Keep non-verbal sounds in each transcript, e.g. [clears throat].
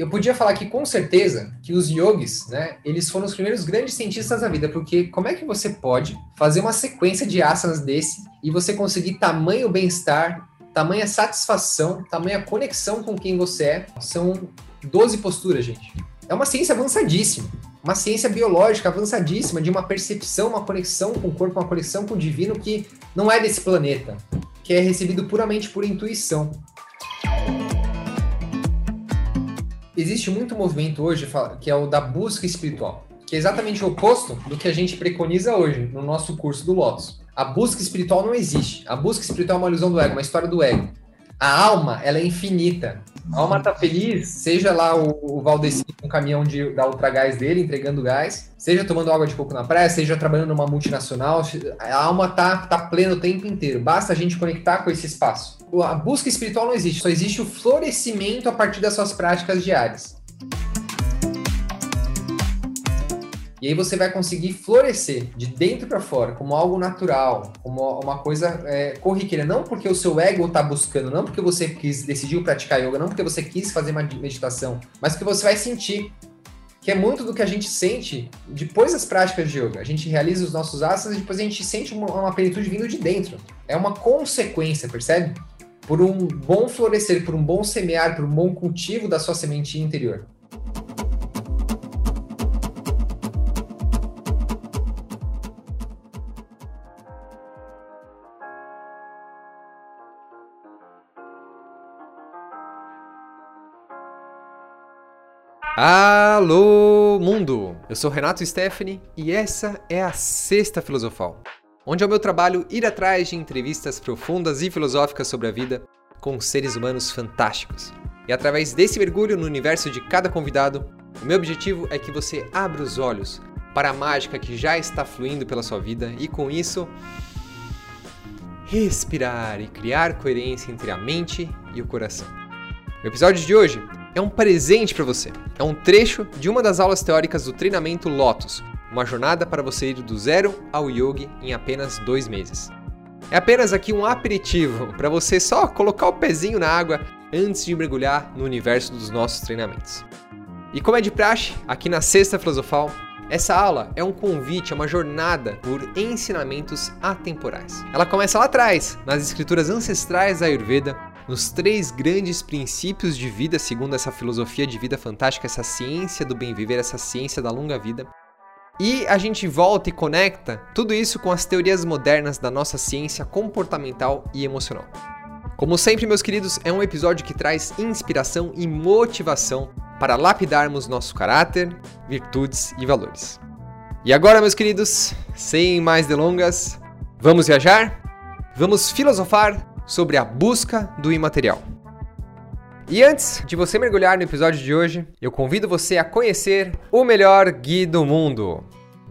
eu podia falar que com certeza que os yogis, né, eles foram os primeiros grandes cientistas da vida, porque como é que você pode fazer uma sequência de asanas desse e você conseguir tamanho bem-estar, tamanha satisfação, tamanha conexão com quem você é? São 12 posturas, gente. É uma ciência avançadíssima, uma ciência biológica avançadíssima de uma percepção, uma conexão com o corpo, uma conexão com o divino que não é desse planeta, que é recebido puramente por intuição. Existe muito movimento hoje que é o da busca espiritual, que é exatamente o oposto do que a gente preconiza hoje no nosso curso do Lotus. A busca espiritual não existe. A busca espiritual é uma ilusão do ego, uma história do ego. A alma, ela é infinita. A alma tá feliz, seja lá o, o Valdeci com o caminhão de, da Ultragás dele, entregando gás, seja tomando água de coco na praia, seja trabalhando numa multinacional, a alma tá, tá plena o tempo inteiro. Basta a gente conectar com esse espaço. A busca espiritual não existe, só existe o florescimento a partir das suas práticas diárias. E aí você vai conseguir florescer de dentro para fora, como algo natural, como uma coisa é, corriqueira. Não porque o seu ego está buscando, não porque você quis, decidiu praticar yoga, não porque você quis fazer uma meditação, mas que você vai sentir. Que é muito do que a gente sente depois das práticas de yoga. A gente realiza os nossos asanas e depois a gente sente uma, uma plenitude vindo de dentro. É uma consequência, percebe? Por um bom florescer, por um bom semear, por um bom cultivo da sua sementinha interior. Alô, mundo! Eu sou Renato Stephanie e essa é a Sexta Filosofal, onde é o meu trabalho ir atrás de entrevistas profundas e filosóficas sobre a vida com seres humanos fantásticos. E através desse mergulho no universo de cada convidado, o meu objetivo é que você abra os olhos para a mágica que já está fluindo pela sua vida e com isso respirar e criar coerência entre a mente e o coração. No episódio de hoje, é um presente para você. É um trecho de uma das aulas teóricas do treinamento Lotus, uma jornada para você ir do zero ao yogi em apenas dois meses. É apenas aqui um aperitivo para você só colocar o pezinho na água antes de mergulhar no universo dos nossos treinamentos. E como é de praxe, aqui na Sexta Filosofal, essa aula é um convite a uma jornada por ensinamentos atemporais. Ela começa lá atrás, nas escrituras ancestrais da Ayurveda, nos três grandes princípios de vida, segundo essa filosofia de vida fantástica, essa ciência do bem viver, essa ciência da longa vida. E a gente volta e conecta tudo isso com as teorias modernas da nossa ciência comportamental e emocional. Como sempre, meus queridos, é um episódio que traz inspiração e motivação para lapidarmos nosso caráter, virtudes e valores. E agora, meus queridos, sem mais delongas, vamos viajar? Vamos filosofar sobre a busca do imaterial. E antes de você mergulhar no episódio de hoje, eu convido você a conhecer o melhor ghee do mundo.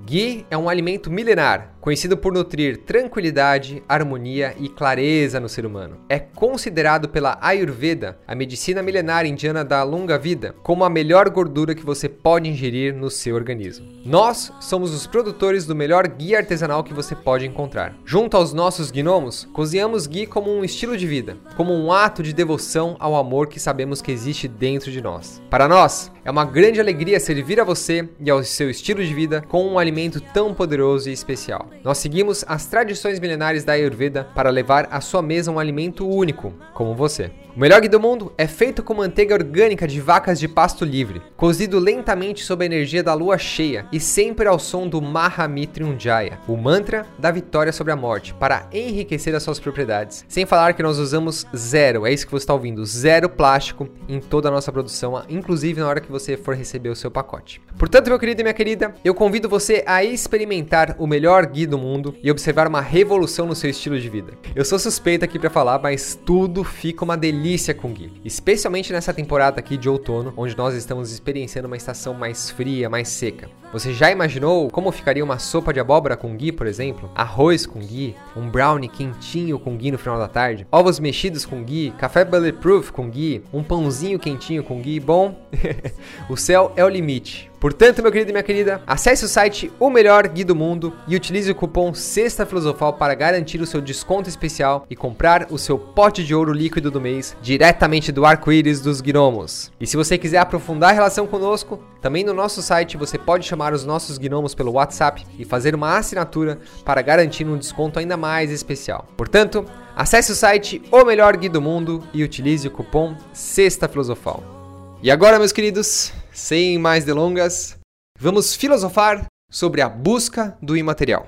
Ghee é um alimento milenar conhecido por nutrir tranquilidade, harmonia e clareza no ser humano. É considerado pela Ayurveda, a medicina milenar indiana da longa vida, como a melhor gordura que você pode ingerir no seu organismo. Nós somos os produtores do melhor ghee artesanal que você pode encontrar. Junto aos nossos gnomos, cozinhamos ghee como um estilo de vida, como um ato de devoção ao amor que sabemos que existe dentro de nós. Para nós, é uma grande alegria servir a você e ao seu estilo de vida com um alimento tão poderoso e especial. Nós seguimos as tradições milenares da Ayurveda para levar à sua mesa um alimento único, como você. O melhor do mundo é feito com manteiga orgânica de vacas de pasto livre, cozido lentamente sob a energia da lua cheia e sempre ao som do Mahamitrium Jaya, o mantra da vitória sobre a morte, para enriquecer as suas propriedades. Sem falar que nós usamos zero, é isso que você está ouvindo, zero plástico em toda a nossa produção, inclusive na hora que você for receber o seu pacote. Portanto, meu querido e minha querida, eu convido você a experimentar o melhor ghee do mundo e observar uma revolução no seu estilo de vida. Eu sou suspeito aqui para falar, mas tudo fica uma delícia delícia com Gui, especialmente nessa temporada aqui de outono, onde nós estamos experienciando uma estação mais fria, mais seca. Você já imaginou como ficaria uma sopa de abóbora com ghee, por exemplo? Arroz com ghee, um brownie quentinho com ghee no final da tarde, ovos mexidos com ghee, café bulletproof com ghee, um pãozinho quentinho com ghee. Bom, [laughs] o céu é o limite. Portanto, meu querido e minha querida, acesse o site O Melhor Gui do Mundo e utilize o cupom Sexta Filosofal para garantir o seu desconto especial e comprar o seu pote de ouro líquido do mês diretamente do arco-íris dos gnomos. E se você quiser aprofundar a relação conosco, também no nosso site você pode chamar os nossos gnomos pelo WhatsApp e fazer uma assinatura para garantir um desconto ainda mais especial. Portanto, acesse o site O Melhor Gui do Mundo e utilize o cupom Sexta Filosofal. E agora, meus queridos, sem mais delongas, vamos filosofar sobre a busca do imaterial.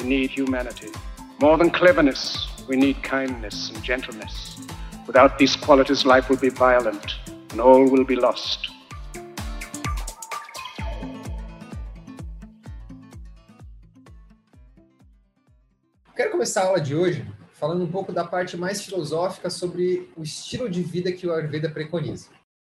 we need humanity. More than cleverness, we need kindness and gentleness. Without these qualities, life will be violent and all will be lost. Quero começar a aula de hoje falando um pouco da parte mais filosófica sobre o estilo de vida que o Ayurveda preconiza.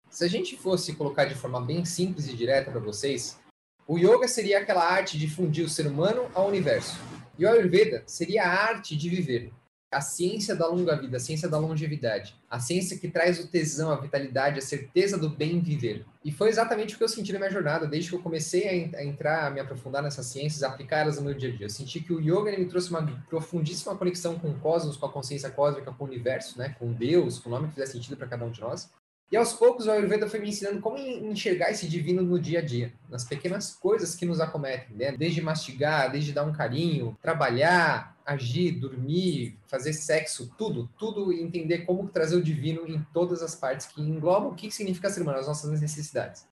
Se a gente fosse colocar de forma bem simples e direta para vocês, o yoga seria aquela arte de fundir o ser humano ao universo. E o Ayurveda seria a arte de viver, a ciência da longa vida, a ciência da longevidade, a ciência que traz o tesão, a vitalidade, a certeza do bem viver. E foi exatamente o que eu senti na minha jornada, desde que eu comecei a, entrar, a me aprofundar nessas ciências, a aplicar no meu dia a dia. Eu senti que o yoga me trouxe uma profundíssima conexão com o cosmos, com a consciência cósmica, com o universo, né, com Deus, com o nome que fizer sentido para cada um de nós. E aos poucos o Ayurveda foi me ensinando como enxergar esse divino no dia a dia, nas pequenas coisas que nos acometem, né? Desde mastigar, desde dar um carinho, trabalhar, agir, dormir, fazer sexo, tudo, tudo e entender como trazer o divino em todas as partes que englobam o que significa ser humano, as nossas necessidades.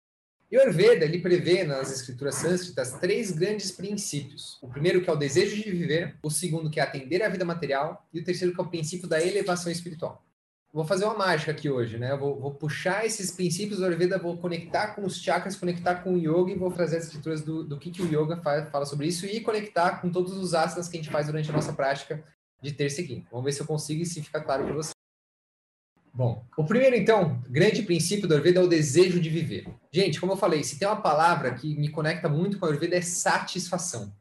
E o Ayurveda, ele prevê nas escrituras sânscritas três grandes princípios. O primeiro que é o desejo de viver, o segundo que é atender à vida material e o terceiro que é o princípio da elevação espiritual vou fazer uma mágica aqui hoje, né? Eu vou, vou, puxar esses princípios do Ayurveda, vou conectar com os chakras, conectar com o yoga e vou trazer as escrituras do, do que, que o yoga fala sobre isso e conectar com todos os asanas que a gente faz durante a nossa prática de terça. Vamos ver se eu consigo e se fica claro para você. Bom, o primeiro, então, grande princípio do Ayurveda é o desejo de viver. Gente, como eu falei, se tem uma palavra que me conecta muito com o Ayurveda é satisfação.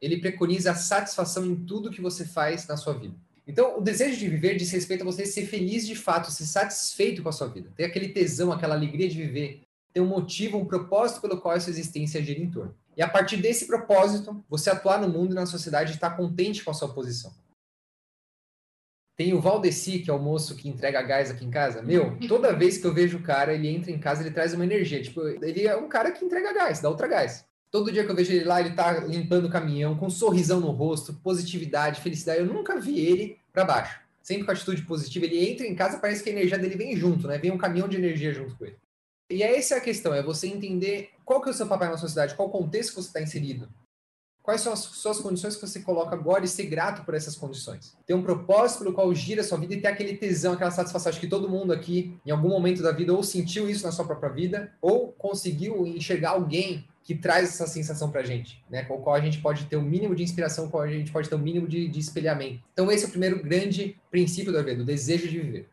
Ele preconiza a satisfação em tudo que você faz na sua vida. Então, o desejo de viver diz respeito a você ser feliz de fato, ser satisfeito com a sua vida, ter aquele tesão, aquela alegria de viver, ter um motivo, um propósito pelo qual a sua existência gira em torno. E a partir desse propósito, você atuar no mundo e na sociedade e estar contente com a sua posição. Tem o Valdeci, que é o moço que entrega gás aqui em casa. Meu, [laughs] toda vez que eu vejo o cara, ele entra em casa, ele traz uma energia. Tipo, ele é um cara que entrega gás, dá outra gás. Todo dia que eu vejo ele lá, ele tá limpando o caminhão, com um sorrisão no rosto, positividade, felicidade. Eu nunca vi ele para baixo. Sempre com atitude positiva. Ele entra em casa, parece que a energia dele vem junto, né? Vem um caminhão de energia junto com ele. E é essa a questão, é você entender qual que é o seu papel na sociedade, qual contexto que você está inserido. Quais são as suas condições que você coloca agora e ser grato por essas condições. Ter um propósito pelo qual gira a sua vida e ter aquele tesão, aquela satisfação. Acho que todo mundo aqui, em algum momento da vida, ou sentiu isso na sua própria vida, ou conseguiu enxergar alguém que traz essa sensação para a gente, né? Com o qual a gente pode ter o um mínimo de inspiração, com o qual a gente pode ter o um mínimo de, de, espelhamento. Então, esse é o primeiro grande princípio do Ayurveda, o desejo de viver.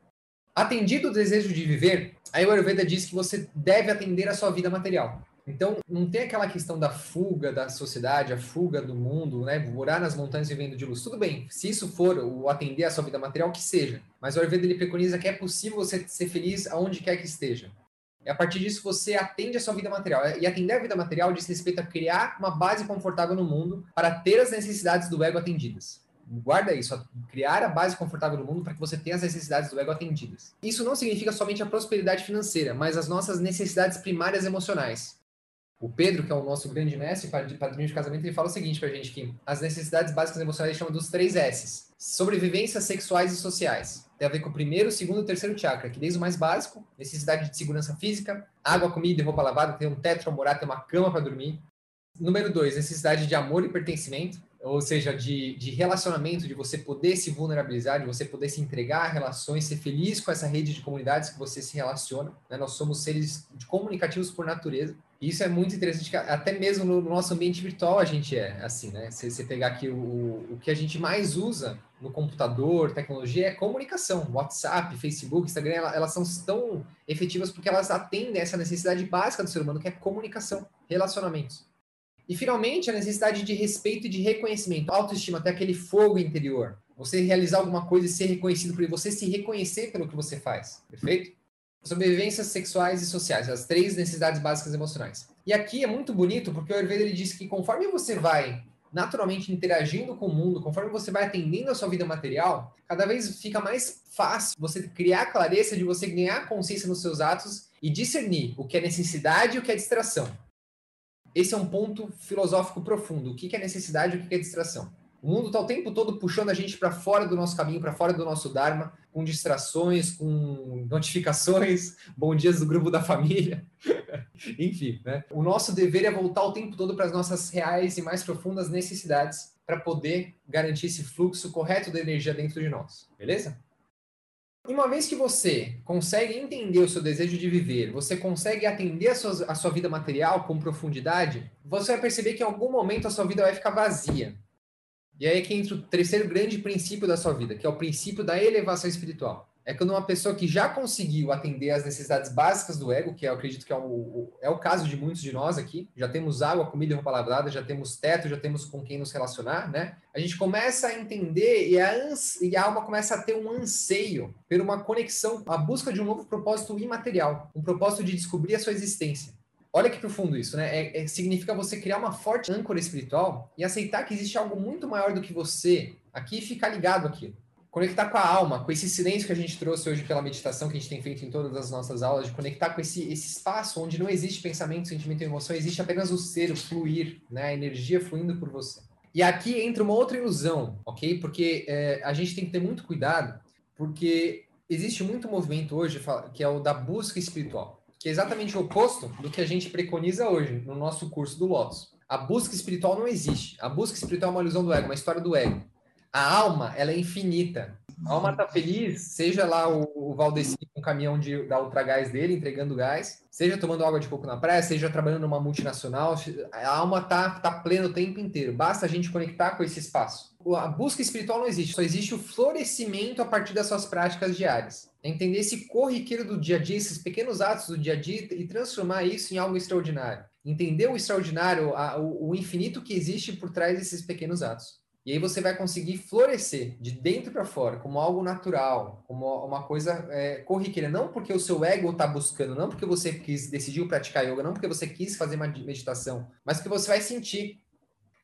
Atendido o desejo de viver, o Ayurveda diz que você deve atender a sua vida material. Então, não tem aquela questão da fuga da sociedade, a fuga do mundo, né? Morar nas montanhas vivendo de luz. Tudo bem, se isso for o atender a sua vida material, que seja. Mas o Ayurveda ele preconiza que é possível você ser feliz aonde quer que esteja. E a partir disso você atende a sua vida material. E atender a vida material diz respeito a criar uma base confortável no mundo para ter as necessidades do ego atendidas. Guarda isso, criar a base confortável no mundo para que você tenha as necessidades do ego atendidas. Isso não significa somente a prosperidade financeira, mas as nossas necessidades primárias emocionais. O Pedro, que é o nosso grande mestre, padrinho de casamento, ele fala o seguinte pra gente, que as necessidades básicas emocionais chamam dos três S's. Sobrevivências sexuais e sociais. Tem a ver com o primeiro, segundo e terceiro chakra, que desde o mais básico, necessidade de segurança física, água, comida e roupa lavada, ter um teto para morar, ter uma cama para dormir. Número dois, necessidade de amor e pertencimento ou seja, de, de relacionamento, de você poder se vulnerabilizar, de você poder se entregar a relações, ser feliz com essa rede de comunidades que você se relaciona. Né? Nós somos seres comunicativos por natureza. Isso é muito interessante, até mesmo no nosso ambiente virtual a gente é assim, né? Se você pegar aqui o, o que a gente mais usa no computador, tecnologia, é comunicação. WhatsApp, Facebook, Instagram, elas são tão efetivas porque elas atendem essa necessidade básica do ser humano, que é comunicação, relacionamentos. E, finalmente, a necessidade de respeito e de reconhecimento. Autoestima, até aquele fogo interior. Você realizar alguma coisa e ser reconhecido por ele, você se reconhecer pelo que você faz. Perfeito? Sobrevivências sexuais e sociais, as três necessidades básicas emocionais. E aqui é muito bonito porque o Ayurveda ele diz que conforme você vai naturalmente interagindo com o mundo, conforme você vai atendendo a sua vida material, cada vez fica mais fácil você criar clareza de você ganhar consciência nos seus atos e discernir o que é necessidade e o que é distração. Esse é um ponto filosófico profundo. O que é necessidade e o que é distração? O mundo está o tempo todo puxando a gente para fora do nosso caminho, para fora do nosso Dharma, com distrações, com notificações, [laughs] bom dias do grupo da família. [laughs] Enfim, né? O nosso dever é voltar o tempo todo para as nossas reais e mais profundas necessidades para poder garantir esse fluxo correto da energia dentro de nós. Beleza? Uma vez que você consegue entender o seu desejo de viver, você consegue atender a sua, a sua vida material com profundidade, você vai perceber que em algum momento a sua vida vai ficar vazia. E aí é que entra o terceiro grande princípio da sua vida, que é o princípio da elevação espiritual é quando uma pessoa que já conseguiu atender às necessidades básicas do ego, que eu acredito que é o, é o caso de muitos de nós aqui, já temos água, comida e roupa lavada, já temos teto, já temos com quem nos relacionar, né? A gente começa a entender e a, e a alma começa a ter um anseio por uma conexão, a busca de um novo propósito imaterial, um propósito de descobrir a sua existência. Olha que profundo isso, né? É, é, significa você criar uma forte âncora espiritual e aceitar que existe algo muito maior do que você aqui e ficar ligado aqui conectar com a alma, com esse silêncio que a gente trouxe hoje pela meditação que a gente tem feito em todas as nossas aulas, de conectar com esse, esse espaço onde não existe pensamento, sentimento e emoção, existe apenas o ser, o fluir, né? a energia fluindo por você. E aqui entra uma outra ilusão, ok? Porque é, a gente tem que ter muito cuidado, porque existe muito movimento hoje que é o da busca espiritual, que é exatamente o oposto do que a gente preconiza hoje no nosso curso do Lotus. A busca espiritual não existe. A busca espiritual é uma ilusão do ego, uma história do ego a alma, ela é infinita. A alma tá feliz, seja lá o, o Valdeci com o caminhão de, da Ultragás dele, entregando gás, seja tomando água de coco na praia, seja trabalhando numa multinacional, a alma tá, tá plena o tempo inteiro. Basta a gente conectar com esse espaço. A busca espiritual não existe, só existe o florescimento a partir das suas práticas diárias. É entender esse corriqueiro do dia a dia, esses pequenos atos do dia a dia e transformar isso em algo extraordinário. Entender o extraordinário, a, o, o infinito que existe por trás desses pequenos atos. E aí você vai conseguir florescer de dentro para fora, como algo natural, como uma coisa é, corriqueira. Não porque o seu ego está buscando, não porque você quis, decidiu praticar yoga, não porque você quis fazer uma meditação, mas que você vai sentir.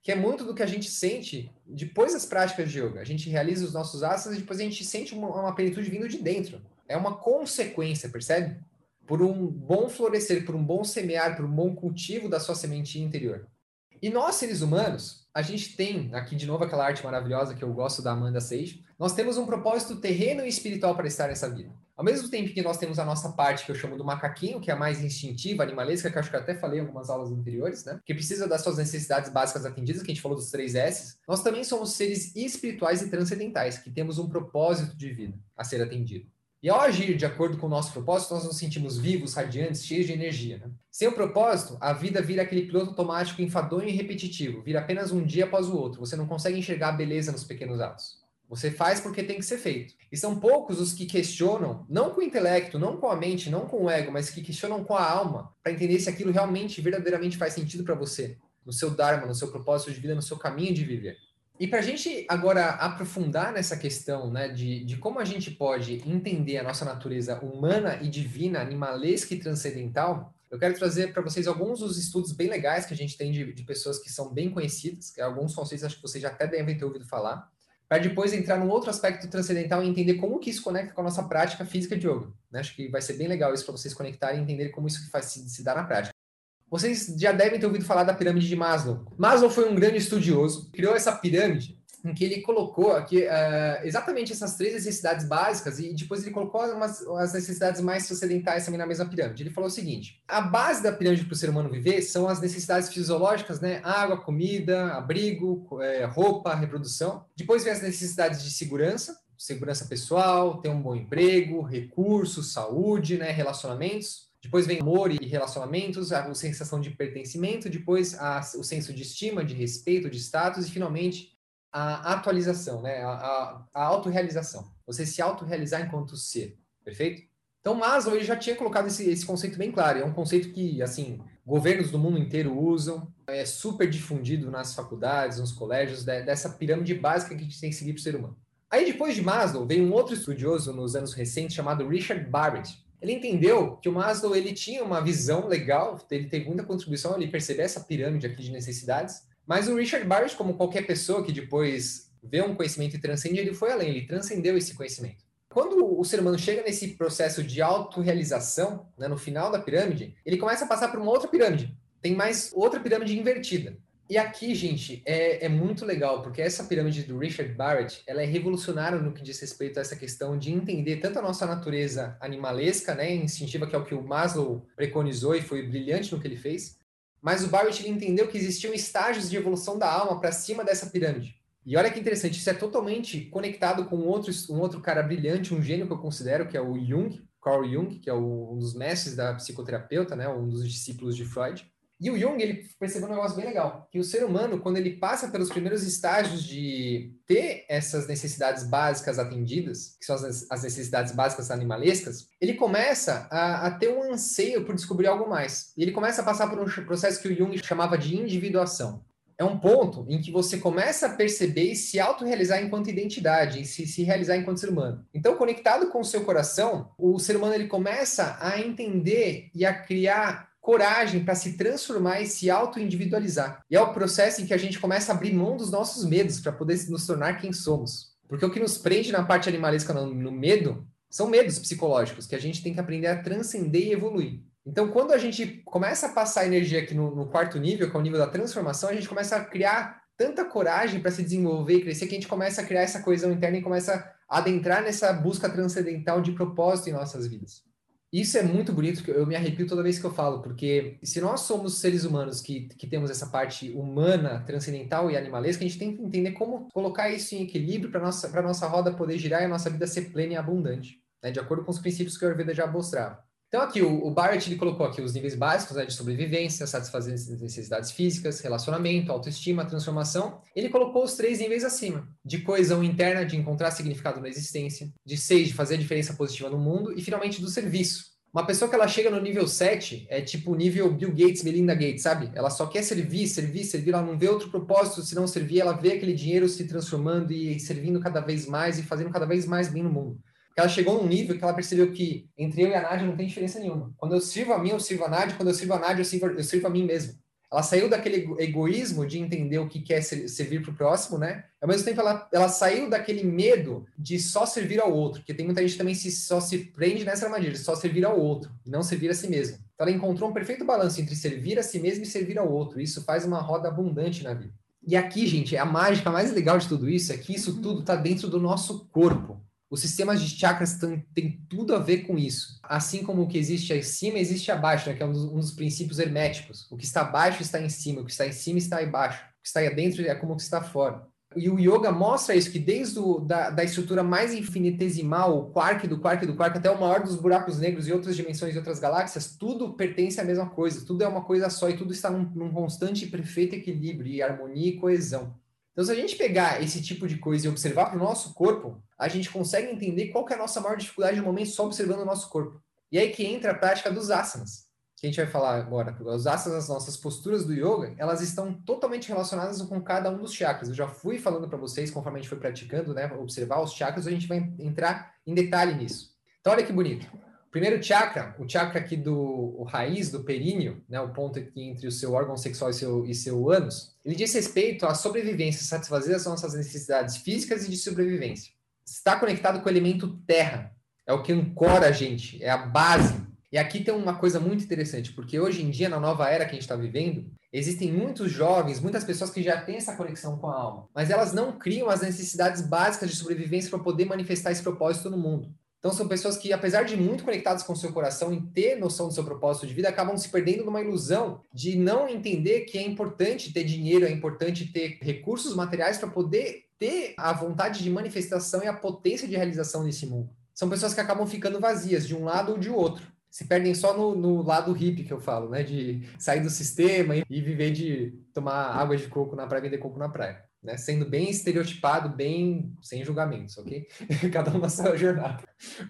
Que é muito do que a gente sente depois das práticas de yoga. A gente realiza os nossos asanas e depois a gente sente uma, uma plenitude vindo de dentro. É uma consequência, percebe? Por um bom florescer, por um bom semear, por um bom cultivo da sua sementinha interior. E nós, seres humanos, a gente tem, aqui de novo aquela arte maravilhosa que eu gosto da Amanda Sage, nós temos um propósito terreno e espiritual para estar nessa vida. Ao mesmo tempo que nós temos a nossa parte que eu chamo do macaquinho, que é a mais instintiva, animalesca, que acho que eu até falei em algumas aulas anteriores, né? Que precisa das suas necessidades básicas atendidas, que a gente falou dos três S. Nós também somos seres espirituais e transcendentais, que temos um propósito de vida a ser atendido. E ao agir de acordo com o nosso propósito, nós nos sentimos vivos, radiantes, cheios de energia. Né? Sem o propósito, a vida vira aquele piloto automático enfadonho e repetitivo, vira apenas um dia após o outro. Você não consegue enxergar a beleza nos pequenos atos. Você faz porque tem que ser feito. E são poucos os que questionam, não com o intelecto, não com a mente, não com o ego, mas que questionam com a alma, para entender se aquilo realmente, verdadeiramente faz sentido para você, no seu Dharma, no seu propósito de vida, no seu caminho de viver. E para a gente agora aprofundar nessa questão né, de, de como a gente pode entender a nossa natureza humana e divina, animalesca e transcendental, eu quero trazer para vocês alguns dos estudos bem legais que a gente tem de, de pessoas que são bem conhecidas, que alguns conceitos acho que vocês já até devem ter ouvido falar, para depois entrar num outro aspecto transcendental e entender como que isso conecta com a nossa prática física de yoga. Né? Acho que vai ser bem legal isso para vocês conectarem e entender como isso faz se, se dar na prática. Vocês já devem ter ouvido falar da pirâmide de Maslow. Maslow foi um grande estudioso, criou essa pirâmide em que ele colocou aqui uh, exatamente essas três necessidades básicas e depois ele colocou umas, as necessidades mais sociodentais também na mesma pirâmide. Ele falou o seguinte: a base da pirâmide para o ser humano viver são as necessidades fisiológicas, né? Água, comida, abrigo, é, roupa, reprodução. Depois vem as necessidades de segurança, segurança pessoal, ter um bom emprego, recursos, saúde, né? Relacionamentos. Depois vem amor e relacionamentos, a sensação de pertencimento, depois a, o senso de estima, de respeito, de status, e finalmente a atualização, né? a, a, a autorrealização. Você se autorrealizar enquanto ser, perfeito? Então, Maslow ele já tinha colocado esse, esse conceito bem claro. É um conceito que, assim, governos do mundo inteiro usam, é super difundido nas faculdades, nos colégios, de, dessa pirâmide básica que a gente tem que seguir para o ser humano. Aí, depois de Maslow, veio um outro estudioso nos anos recentes chamado Richard Barrett. Ele entendeu que o Maslow ele tinha uma visão legal, ele teve muita contribuição ali perceber essa pirâmide aqui de necessidades, mas o Richard Barrett, como qualquer pessoa que depois vê um conhecimento e transcende, ele foi além, ele transcendeu esse conhecimento. Quando o ser humano chega nesse processo de autorrealização, né, no final da pirâmide, ele começa a passar por uma outra pirâmide. Tem mais outra pirâmide invertida. E aqui, gente, é, é, muito legal, porque essa pirâmide do Richard Barrett, ela é revolucionária no que diz respeito a essa questão de entender tanto a nossa natureza animalesca, né, instintiva, que é o que o Maslow preconizou e foi brilhante no que ele fez, mas o Barrett entendeu que existiam estágios de evolução da alma para cima dessa pirâmide. E olha que interessante, isso é totalmente conectado com outro, um outro cara brilhante, um gênio que eu considero, que é o Jung, Carl Jung, que é o, um dos mestres da psicoterapeuta, né, um dos discípulos de Freud. E o Jung, ele percebeu um negócio bem legal, que o ser humano, quando ele passa pelos primeiros estágios de ter essas necessidades básicas atendidas, que são as, necessidades básicas animalescas, ele começa a, a, ter um anseio por descobrir algo mais. E ele começa a passar por um processo que o Jung chamava de individuação. É um ponto em que você começa a perceber e se autorrealizar enquanto identidade, e se, se realizar enquanto ser humano. Então, conectado com o seu coração, o ser humano ele começa a entender e a criar coragem para se transformar e se auto-individualizar. E é o processo em que a gente começa a abrir mão dos nossos medos para poder nos tornar quem somos. Porque o que nos prende na parte animalesca no, medo são medos psicológicos que a gente tem que aprender a transcender e evoluir. Então, quando a gente começa a passar energia aqui no, no quarto nível, que é o nível da transformação, a gente começa a criar tanta coragem para se desenvolver e crescer que a gente começa a criar essa coesão interna e começa a adentrar nessa busca transcendental de propósito em nossas vidas. Isso é muito bonito, eu me arrepio toda vez que eu falo, porque se nós somos seres humanos que, que temos essa parte humana, transcendental e animalesca, a gente tem que entender como colocar isso em equilíbrio para a nossa, nossa roda poder girar e a nossa vida ser plena e abundante, né, de acordo com os princípios que o Ayurveda já mostrava. Então aqui, o, o Barrett ele colocou aqui os níveis básicos né, de sobrevivência, satisfazer necessidades físicas, relacionamento, autoestima, transformação. Ele colocou os três níveis acima, de coesão interna, de encontrar significado na existência, de seis, de fazer a diferença positiva no mundo, e finalmente do serviço. Uma pessoa que ela chega no nível 7 é tipo o nível Bill Gates, Melinda Gates, sabe? Ela só quer servir, servir, servir, ela não vê outro propósito se não servir, ela vê aquele dinheiro se transformando e servindo cada vez mais e fazendo cada vez mais bem no mundo ela chegou num nível que ela percebeu que entre eu e a Nádia não tem diferença nenhuma. Quando eu sirvo a mim, eu sirvo a Nádia. Quando eu sirvo a Nádia, eu sirvo, eu sirvo a mim mesmo. Ela saiu daquele egoísmo de entender o que quer servir para o próximo, né? Ao mesmo tempo, ela, ela saiu daquele medo de só servir ao outro, porque tem muita gente também que só se prende nessa armadilha, só servir ao outro, não servir a si mesmo. Então, ela encontrou um perfeito balanço entre servir a si mesmo e servir ao outro. Isso faz uma roda abundante na vida. E aqui, gente, a mágica mais legal de tudo isso é que isso tudo está dentro do nosso corpo. Os sistemas de chakras têm tudo a ver com isso. Assim como o que existe acima, existe abaixo, né? que é um dos, um dos, princípios herméticos. O que está abaixo está em cima, o que está em cima está embaixo. O que está dentro é como o que está fora. E o yoga mostra isso, que desde o, da, da estrutura mais infinitesimal, o quark do quark do quark, até o maior dos buracos negros e outras dimensões e outras galáxias, tudo pertence à mesma coisa, tudo é uma coisa só e tudo está num, num constante e perfeito equilíbrio e harmonia e coesão. Então, se a gente pegar esse tipo de coisa e observar para o nosso corpo, a gente consegue entender qual é a nossa maior dificuldade no momento só observando o nosso corpo. E aí que entra a prática dos asanas, que a gente vai falar agora. Os asanas, as nossas posturas do yoga, elas estão totalmente relacionadas com cada um dos chakras. Eu já fui falando para vocês, conforme a gente foi praticando, né, observar os chakras, a gente vai entrar em detalhe nisso. Então, olha que bonito. Primeiro chakra, o chakra aqui do raiz do períneo, né, o ponto aqui entre o seu órgão sexual e seu, e seu ânus, ele diz respeito à sobrevivência, satisfazer as nossas necessidades físicas e de sobrevivência. Está conectado com o elemento terra, é o que ancora a gente, é a base. E aqui tem uma coisa muito interessante, porque hoje em dia, na nova era que a gente está vivendo, existem muitos jovens, muitas pessoas que já têm essa conexão com a alma, mas elas não criam as necessidades básicas de sobrevivência para poder manifestar esse propósito no mundo. Então são pessoas que, apesar de muito conectadas com o seu coração e ter noção do seu propósito de vida, acabam se perdendo numa ilusão de não entender que é importante ter dinheiro, é importante ter recursos materiais para poder ter a vontade de manifestação e a potência de realização nesse mundo. São pessoas que acabam ficando vazias de um lado ou de outro se perdem só no, no, lado hippie que eu falo, né? De sair do sistema e, e viver de tomar água de coco na praia, vender coco na praia. Né? Sendo bem estereotipado, bem sem julgamentos, ok? [laughs] Cada um na sua jornada.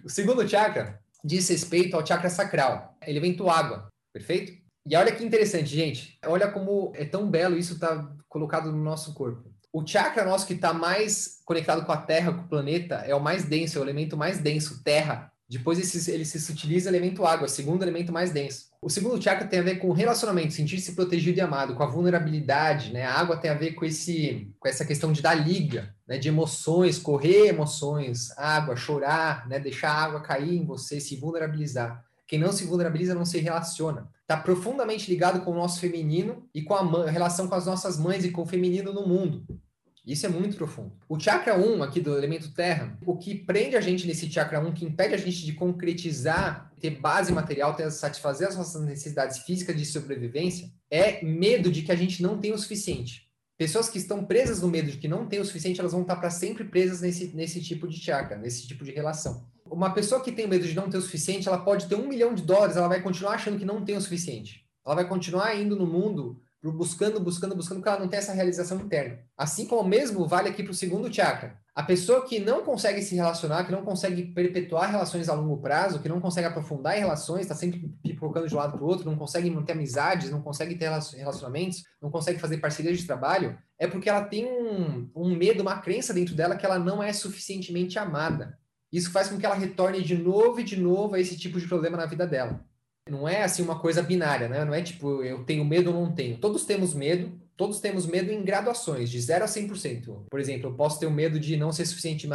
O segundo chakra diz respeito ao chakra sacral, elemento água, perfeito? E olha que interessante, gente. Olha como é tão belo isso tá colocado no nosso corpo. O chakra nosso que está mais conectado com a Terra, com o planeta, é o mais denso, é o elemento mais denso, Terra. Depois ele se, ele se utiliza elemento água, segundo elemento mais denso. O segundo chakra tem a ver com relacionamento, sentir-se protegido e amado, com a vulnerabilidade, né? A água tem a ver com esse com essa questão de dar liga, né, de emoções, correr emoções, água, chorar, né, deixar a água cair em você, se vulnerabilizar. Quem não se vulnerabiliza não se relaciona. Está profundamente ligado com o nosso feminino e com a, relação com as nossas mães e com o feminino no mundo. Isso é muito profundo. O chakra 1 aqui do elemento terra, o que prende a gente nesse chakra 1, que impede a gente de concretizar, ter base material, ter, satisfazer as nossas necessidades físicas de sobrevivência, é medo de que a gente não tem o suficiente. Pessoas que estão presas no medo de que não tem o suficiente, elas vão estar para sempre presas nesse, nesse tipo de chakra, nesse tipo de relação. Uma pessoa que tem medo de não ter o suficiente, ela pode ter um milhão de dólares, ela vai continuar achando que não tem o suficiente. Ela vai continuar indo no mundo buscando, buscando, buscando, porque ela não tem essa realização interna. Assim como o mesmo vale aqui para o segundo chakra. A pessoa que não consegue se relacionar, que não consegue perpetuar relações a longo prazo, que não consegue aprofundar em relações, está sempre pipocando de um lado para o outro, não consegue manter amizades, não consegue ter relacionamentos, não consegue fazer parcerias de trabalho, é porque ela tem um, um medo, uma crença dentro dela que ela não é suficientemente amada. Isso faz com que ela retorne de novo e de novo a esse tipo de problema na vida dela. Não é assim uma coisa binária, né? Não é tipo, eu tenho medo ou não tenho. Todos temos medo, todos temos medo em graduações, de 0 a 100%. Por exemplo, eu posso ter o medo de não ser suficiente.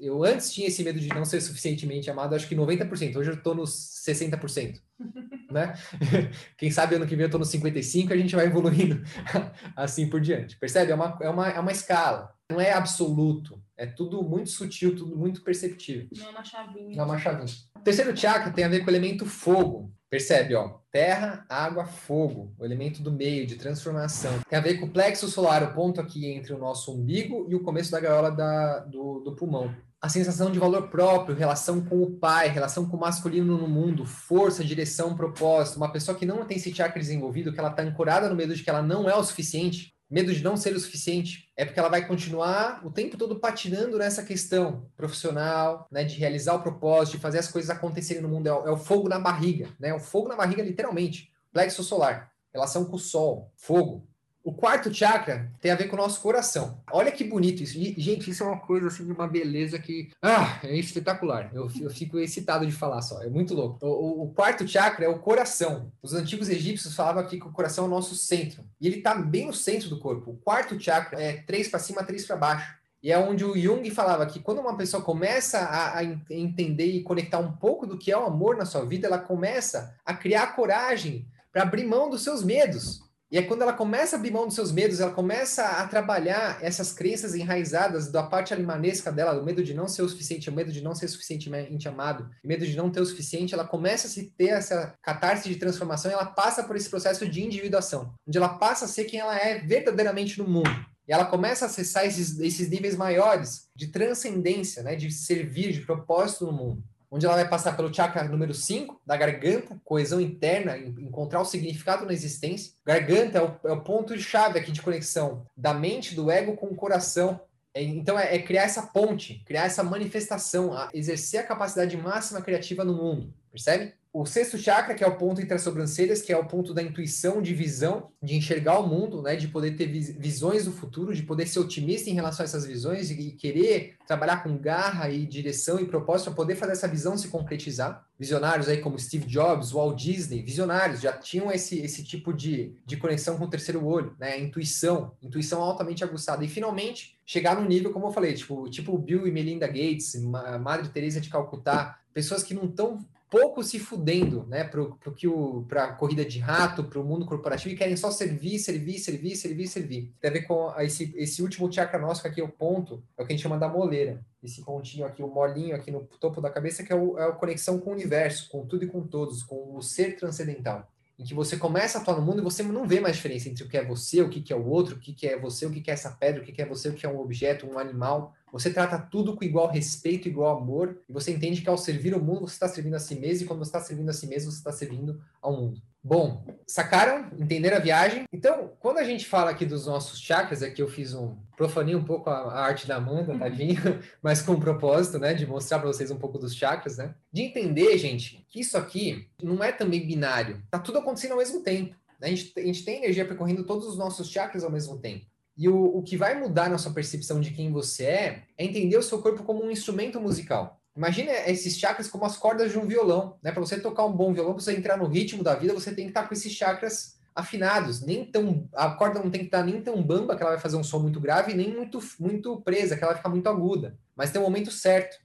Eu antes tinha esse medo de não ser suficientemente amado, acho que 90%. Hoje eu estou nos 60%. [laughs] né? [laughs] Quem sabe ano que vem eu estou nos 55% a gente vai evoluindo [laughs] assim por diante. Percebe? É uma, é, uma, é uma escala. Não é absoluto. É tudo muito sutil, tudo muito perceptível. Não é uma chavinha. Não é uma chavinha. O terceiro chakra tem a ver com o elemento fogo. Percebe, ó? Terra, água, fogo, o elemento do meio, de transformação. Tem a ver com o plexo solar, o ponto aqui entre o nosso umbigo e o começo da gaiola da, do, do pulmão. A sensação de valor próprio, relação com o pai, relação com o masculino no mundo, força, direção, propósito. Uma pessoa que não tem esse chakra desenvolvido, que ela está ancorada no medo de que ela não é o suficiente, medo de não ser o suficiente, é porque ela vai continuar o tempo todo patinando nessa questão profissional, né, de realizar o propósito, de fazer as coisas acontecerem no mundo. É o, é o fogo na barriga, né? O fogo na barriga, literalmente. Plexo solar, relação com o sol, fogo. O quarto chakra tem a ver com o nosso coração. Olha que bonito isso. Gente, isso é uma coisa assim de uma beleza que. Ah, é espetacular. Eu, eu fico excitado de falar só. É muito louco. O, o, quarto chakra é o coração. Os antigos egípcios falavam aqui que o coração é o nosso centro. E ele está bem no centro do corpo. O quarto chakra é três para cima, três para baixo. E é onde o Jung falava que quando uma pessoa começa a, a, entender e conectar um pouco do que é o amor na sua vida, ela começa a criar coragem para abrir mão dos seus medos. E é quando ela começa a abrir mão dos seus medos, ela começa a trabalhar essas crenças enraizadas da parte alimanesca dela, o medo de não ser o suficiente, o medo de não ser suficientemente amado, o medo de não ter o suficiente, ela começa a se ter essa catarse de transformação e ela passa por esse processo de individuação, onde ela passa a ser quem ela é verdadeiramente no mundo. E ela começa a acessar esses, esses níveis maiores de transcendência, né, de servir, de propósito no mundo onde ela vai passar pelo chakra número 5, da garganta, coesão interna, encontrar o significado na existência. Garganta é o, é o ponto-chave aqui de conexão da mente, do ego com o coração. É, então, é, é, criar essa ponte, criar essa manifestação, a exercer a capacidade máxima criativa no mundo, percebe? O sexto chakra, que é o ponto entre as sobrancelhas, que é o ponto da intuição, de visão, de enxergar o mundo, né, de poder ter visões do futuro, de poder ser otimista em relação a essas visões e querer trabalhar com garra e direção e propósito para poder fazer essa visão se concretizar. Visionários aí como Steve Jobs, Walt Disney, visionários já tinham esse, esse tipo de, de conexão com o terceiro olho, né, intuição, intuição altamente aguçada. E finalmente chegar no nível, como eu falei, tipo, tipo Bill e Melinda Gates, Madre Teresa de Calcutá, pessoas que não estão pouco se fudendo, né, pro que o para corrida de rato, para o mundo corporativo e querem só servir, servir, servir, servir, servir. Tem a ver com esse, esse último chakra nosso aqui, o ponto, é o que a gente chama da moleira. Esse pontinho aqui, o molinho aqui no topo da cabeça, que é, o, é a conexão com o universo, com tudo e com todos, com o ser transcendental em que você começa a atuar no mundo e você não vê mais diferença entre o que é você, o que é o outro, o que é você, o que é essa pedra, o que é você, o que é um objeto, um animal. Você trata tudo com igual respeito, igual amor, e você entende que ao servir o mundo, você está servindo a si mesmo, e quando você está servindo a si mesmo, você está servindo ao mundo. Bom, sacaram? Entenderam a viagem? Então, quando a gente fala aqui dos nossos chakras, aqui eu fiz um. profanei um pouco a, a arte da Amanda, tadinho, [laughs] mas com o propósito, né, de mostrar para vocês um pouco dos chakras, né? De entender, gente, que isso aqui não é também binário. Tá tudo acontecendo ao mesmo tempo. Né? A gente, a gente tem energia percorrendo todos os nossos chakras ao mesmo tempo. E o, o que vai mudar na sua percepção de quem você é é entender o seu corpo como um instrumento musical. Imagina esses chakras como as cordas de um violão, né? Para você tocar um bom violão, para você entrar no ritmo da vida, você tem que estar com esses chakras afinados, nem tão a corda não tem que estar nem tão bamba que ela vai fazer um som muito grave, nem muito muito presa que ela vai ficar muito aguda, mas tem um momento certo.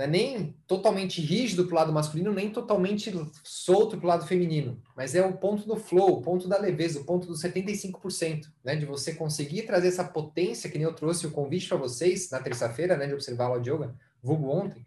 É nem totalmente rígido para o lado masculino, nem totalmente solto para o lado feminino. Mas é o ponto do flow, o ponto da leveza, o ponto dos 75%, né? De você conseguir trazer essa potência, que nem eu trouxe o convite para vocês na terça-feira, né? De observar a aula de yoga, vulgo ontem,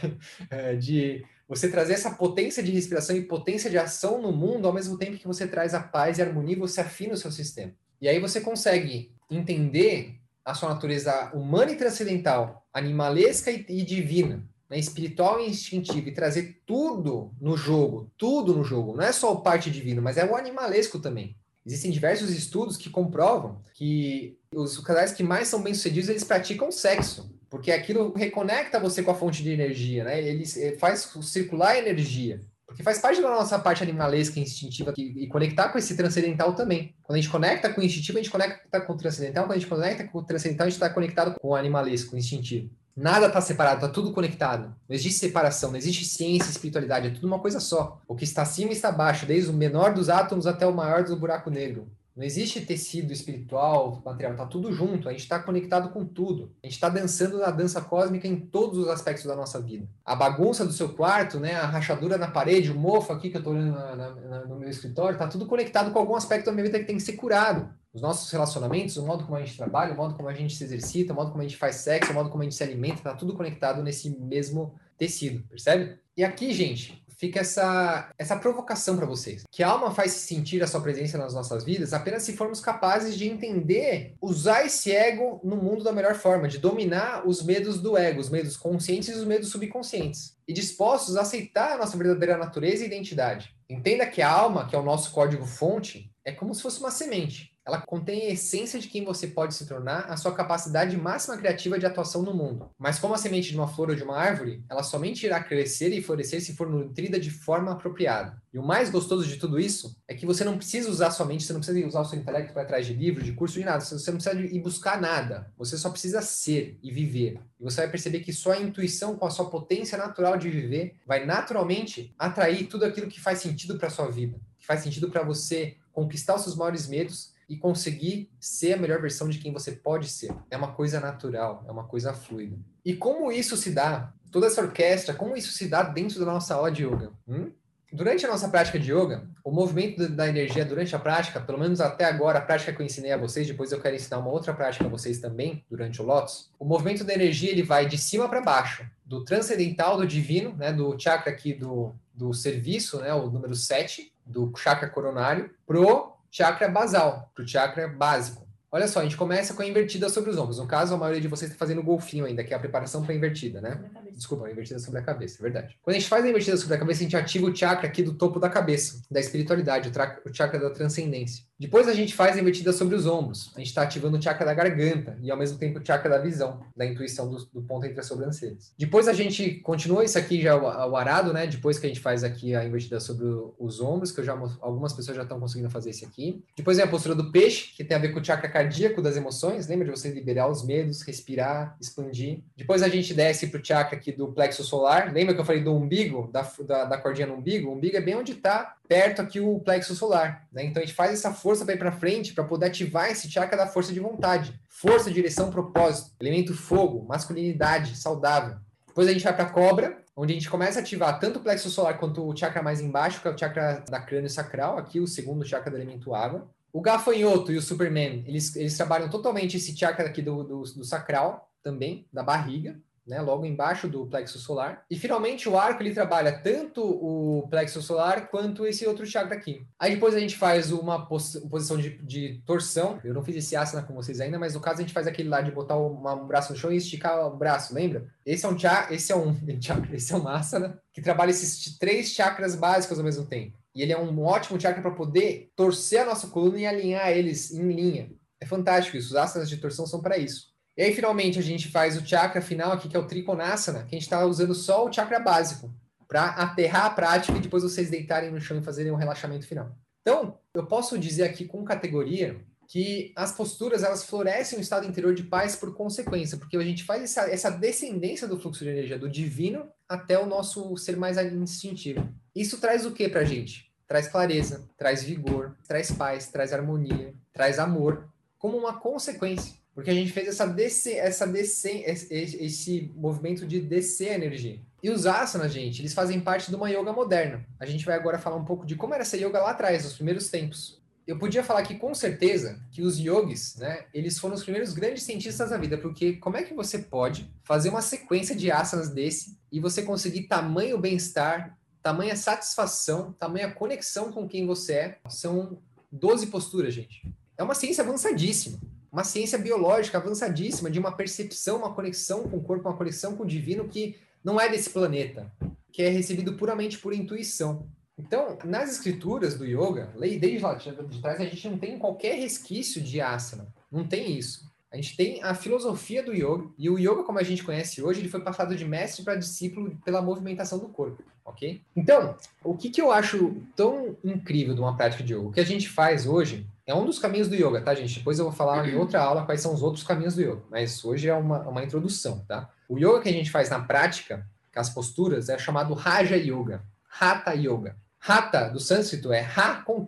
[laughs] é, de você trazer essa potência de respiração e potência de ação no mundo, ao mesmo tempo que você traz a paz e a harmonia, você afina o seu sistema. E aí você consegue entender a sua natureza humana e transcendental, animalesca e divina, né, espiritual e instintiva, e trazer tudo no jogo, tudo no jogo, não é só o parte divino, mas é o animalesco também. Existem diversos estudos que comprovam que os casais que mais são bem-sucedidos, eles praticam sexo, porque aquilo reconecta você com a fonte de energia, né? Ele faz circular a energia. Porque faz parte da nossa parte animalesca, instintiva, e conectar com esse transcendental também. Quando a gente conecta com o instintivo, a gente conecta com o transcendental. Quando a gente conecta com o transcendental, a gente está conectado com o animalesco, com o instintivo. Nada está separado, está tudo conectado. Não existe separação, não existe ciência e espiritualidade, é tudo uma coisa só. O que está acima está abaixo, desde o menor dos átomos até o maior do buraco negro. Não existe tecido espiritual, material, está tudo junto, a gente está conectado com tudo. A gente está dançando na dança cósmica em todos os aspectos da nossa vida. A bagunça do seu quarto, né, a rachadura na parede, o mofo aqui que eu estou olhando na, na, no meu escritório, está tudo conectado com algum aspecto da minha vida que tem que ser curado os nossos relacionamentos, o modo como a gente trabalha, o modo como a gente se exercita, o modo como a gente faz sexo, o modo como a gente se alimenta, tá tudo conectado nesse mesmo tecido, percebe? E aqui, gente, fica essa, essa provocação para vocês. Que a alma faz sentir a sua presença nas nossas vidas apenas se formos capazes de entender, usar esse ego no mundo da melhor forma, de dominar os medos do ego, os medos conscientes e os medos subconscientes. E dispostos a aceitar a nossa verdadeira natureza e identidade. Entenda que a alma, que é o nosso código-fonte, é como se fosse uma semente ela contém a essência de quem você pode se tornar, a sua capacidade máxima criativa de atuação no mundo. Mas como a semente de uma flor ou de uma árvore, ela somente irá crescer e florescer se for nutrida de forma apropriada. E o mais gostoso de tudo isso é que você não precisa usar sua mente, você não precisa usar o seu intelecto para trás de livro, de curso, de nada. Você não precisa ir buscar nada. Você só precisa ser e viver. E você vai perceber que só a intuição, com a sua potência natural de viver, vai naturalmente atrair tudo aquilo que faz sentido para sua vida, que faz sentido para você conquistar os seus maiores medos e conseguir ser a melhor versão de quem você pode ser. É uma coisa natural, é uma coisa fluida. E como isso se dá? Toda essa orquestra, como isso se dá dentro da nossa aula de yoga? Hum? Durante a nossa prática de yoga, o movimento da energia durante a prática, pelo menos até agora, a prática que eu ensinei a vocês, depois eu quero ensinar uma outra prática a vocês também, durante o Lotus, o movimento da energia ele vai de cima para baixo, do transcendental, do divino, né, do chakra aqui do, do serviço, né, o número 7, do chakra coronário, pro chakra basal, para o chakra básico. Olha só, a gente começa com a invertida sobre os ombros. No caso, a maioria de vocês está fazendo golfinho ainda, que é a preparação para a invertida, né? Desculpa, a invertida sobre a cabeça, é verdade. Quando a gente faz a invertida sobre a cabeça, a gente ativa o chakra aqui do topo da cabeça, da espiritualidade, o chakra da transcendência. Depois a gente faz a invertida sobre os ombros. A gente está ativando o chakra da garganta e ao mesmo tempo o chakra da visão, da intuição do, do ponto entre as sobrancelhas. Depois a gente continua isso aqui já o, o, arado, né? Depois que a gente faz aqui a invertida sobre os ombros, que eu já algumas pessoas já estão conseguindo fazer esse aqui. Depois é a postura do peixe, que tem a ver com o chakra cardíaco das emoções. Lembra de você liberar os medos, respirar, expandir. Depois a gente desce para o chakra aqui do plexo solar. Lembra que eu falei do umbigo, da, da, da cordinha no umbigo? O umbigo é bem onde está perto aqui o plexo solar, né? Então a gente faz essa força para ir para frente para poder ativar esse chakra da força de vontade, força, direção, propósito, elemento fogo, masculinidade, saudável. Depois a gente vai para a cobra, onde a gente começa a ativar tanto o plexo solar quanto o chakra mais embaixo, que é o chakra da crânio sacral, aqui o segundo chakra do elemento água. O gafanhoto e o Superman, eles, eles trabalham totalmente esse chakra aqui do, do, do sacral, também, da barriga né, logo embaixo do plexo solar. E finalmente o arco ele trabalha tanto o plexo solar quanto esse outro chakra aqui. Aí depois a gente faz uma pos posição de, de, torção. Eu não fiz esse asana com vocês ainda, mas no caso a gente faz aquele lá de botar uma, um braço no chão e esticar o braço, lembra? Esse é um chakra, esse é um [laughs] chakra, esse é um asana que trabalha esses três chakras básicos ao mesmo tempo. E ele é um ótimo chakra para poder torcer a nossa coluna e alinhar eles em linha. É fantástico isso. Os asanas de torção são para isso. E aí, finalmente, a gente faz o chakra final aqui, que é o Trikonasana, que a gente está usando só o chakra básico, para aterrar a prática e depois vocês deitarem no chão e fazerem um relaxamento final. Então, eu posso dizer aqui com categoria que as posturas elas florescem o estado interior de paz por consequência, porque a gente faz essa, essa descendência do fluxo de energia do divino até o nosso ser mais instintivo. Isso traz o que para a gente? Traz clareza, traz vigor, traz paz, traz harmonia, traz amor, como uma consequência. Porque a gente fez essa descer, essa descer, esse, esse movimento de descer a energia. E os asanas, gente, eles fazem parte de uma yoga moderna. A gente vai agora falar um pouco de como era essa yoga lá atrás, nos primeiros tempos. Eu podia falar aqui com certeza que os yogis, né, eles foram os primeiros grandes cientistas da vida, porque como é que você pode fazer uma sequência de asanas desse e você conseguir tamanho bem-estar, tamanha satisfação, tamanha conexão com quem você é? São 12 posturas, gente. É uma ciência avançadíssima uma ciência biológica avançadíssima de uma percepção, uma conexão com o corpo, uma conexão com o divino que não é desse planeta, que é recebido puramente por intuição. Então, nas escrituras do yoga, desde lá de trás, a gente não tem qualquer resquício de asana. Não tem isso. A gente tem a filosofia do yoga, e o yoga, como a gente conhece hoje, ele foi passado de mestre para discípulo pela movimentação do corpo, ok? Então, o que, que eu acho tão incrível de uma prática de yoga? O que a gente faz hoje é um dos caminhos do yoga, tá, gente? Depois eu vou falar em outra aula quais são os outros caminhos do yoga, mas hoje é uma, uma introdução, tá? O yoga que a gente faz na prática, com as posturas, é chamado Raja Yoga, Hatha Yoga. Hatha, do sânscrito, é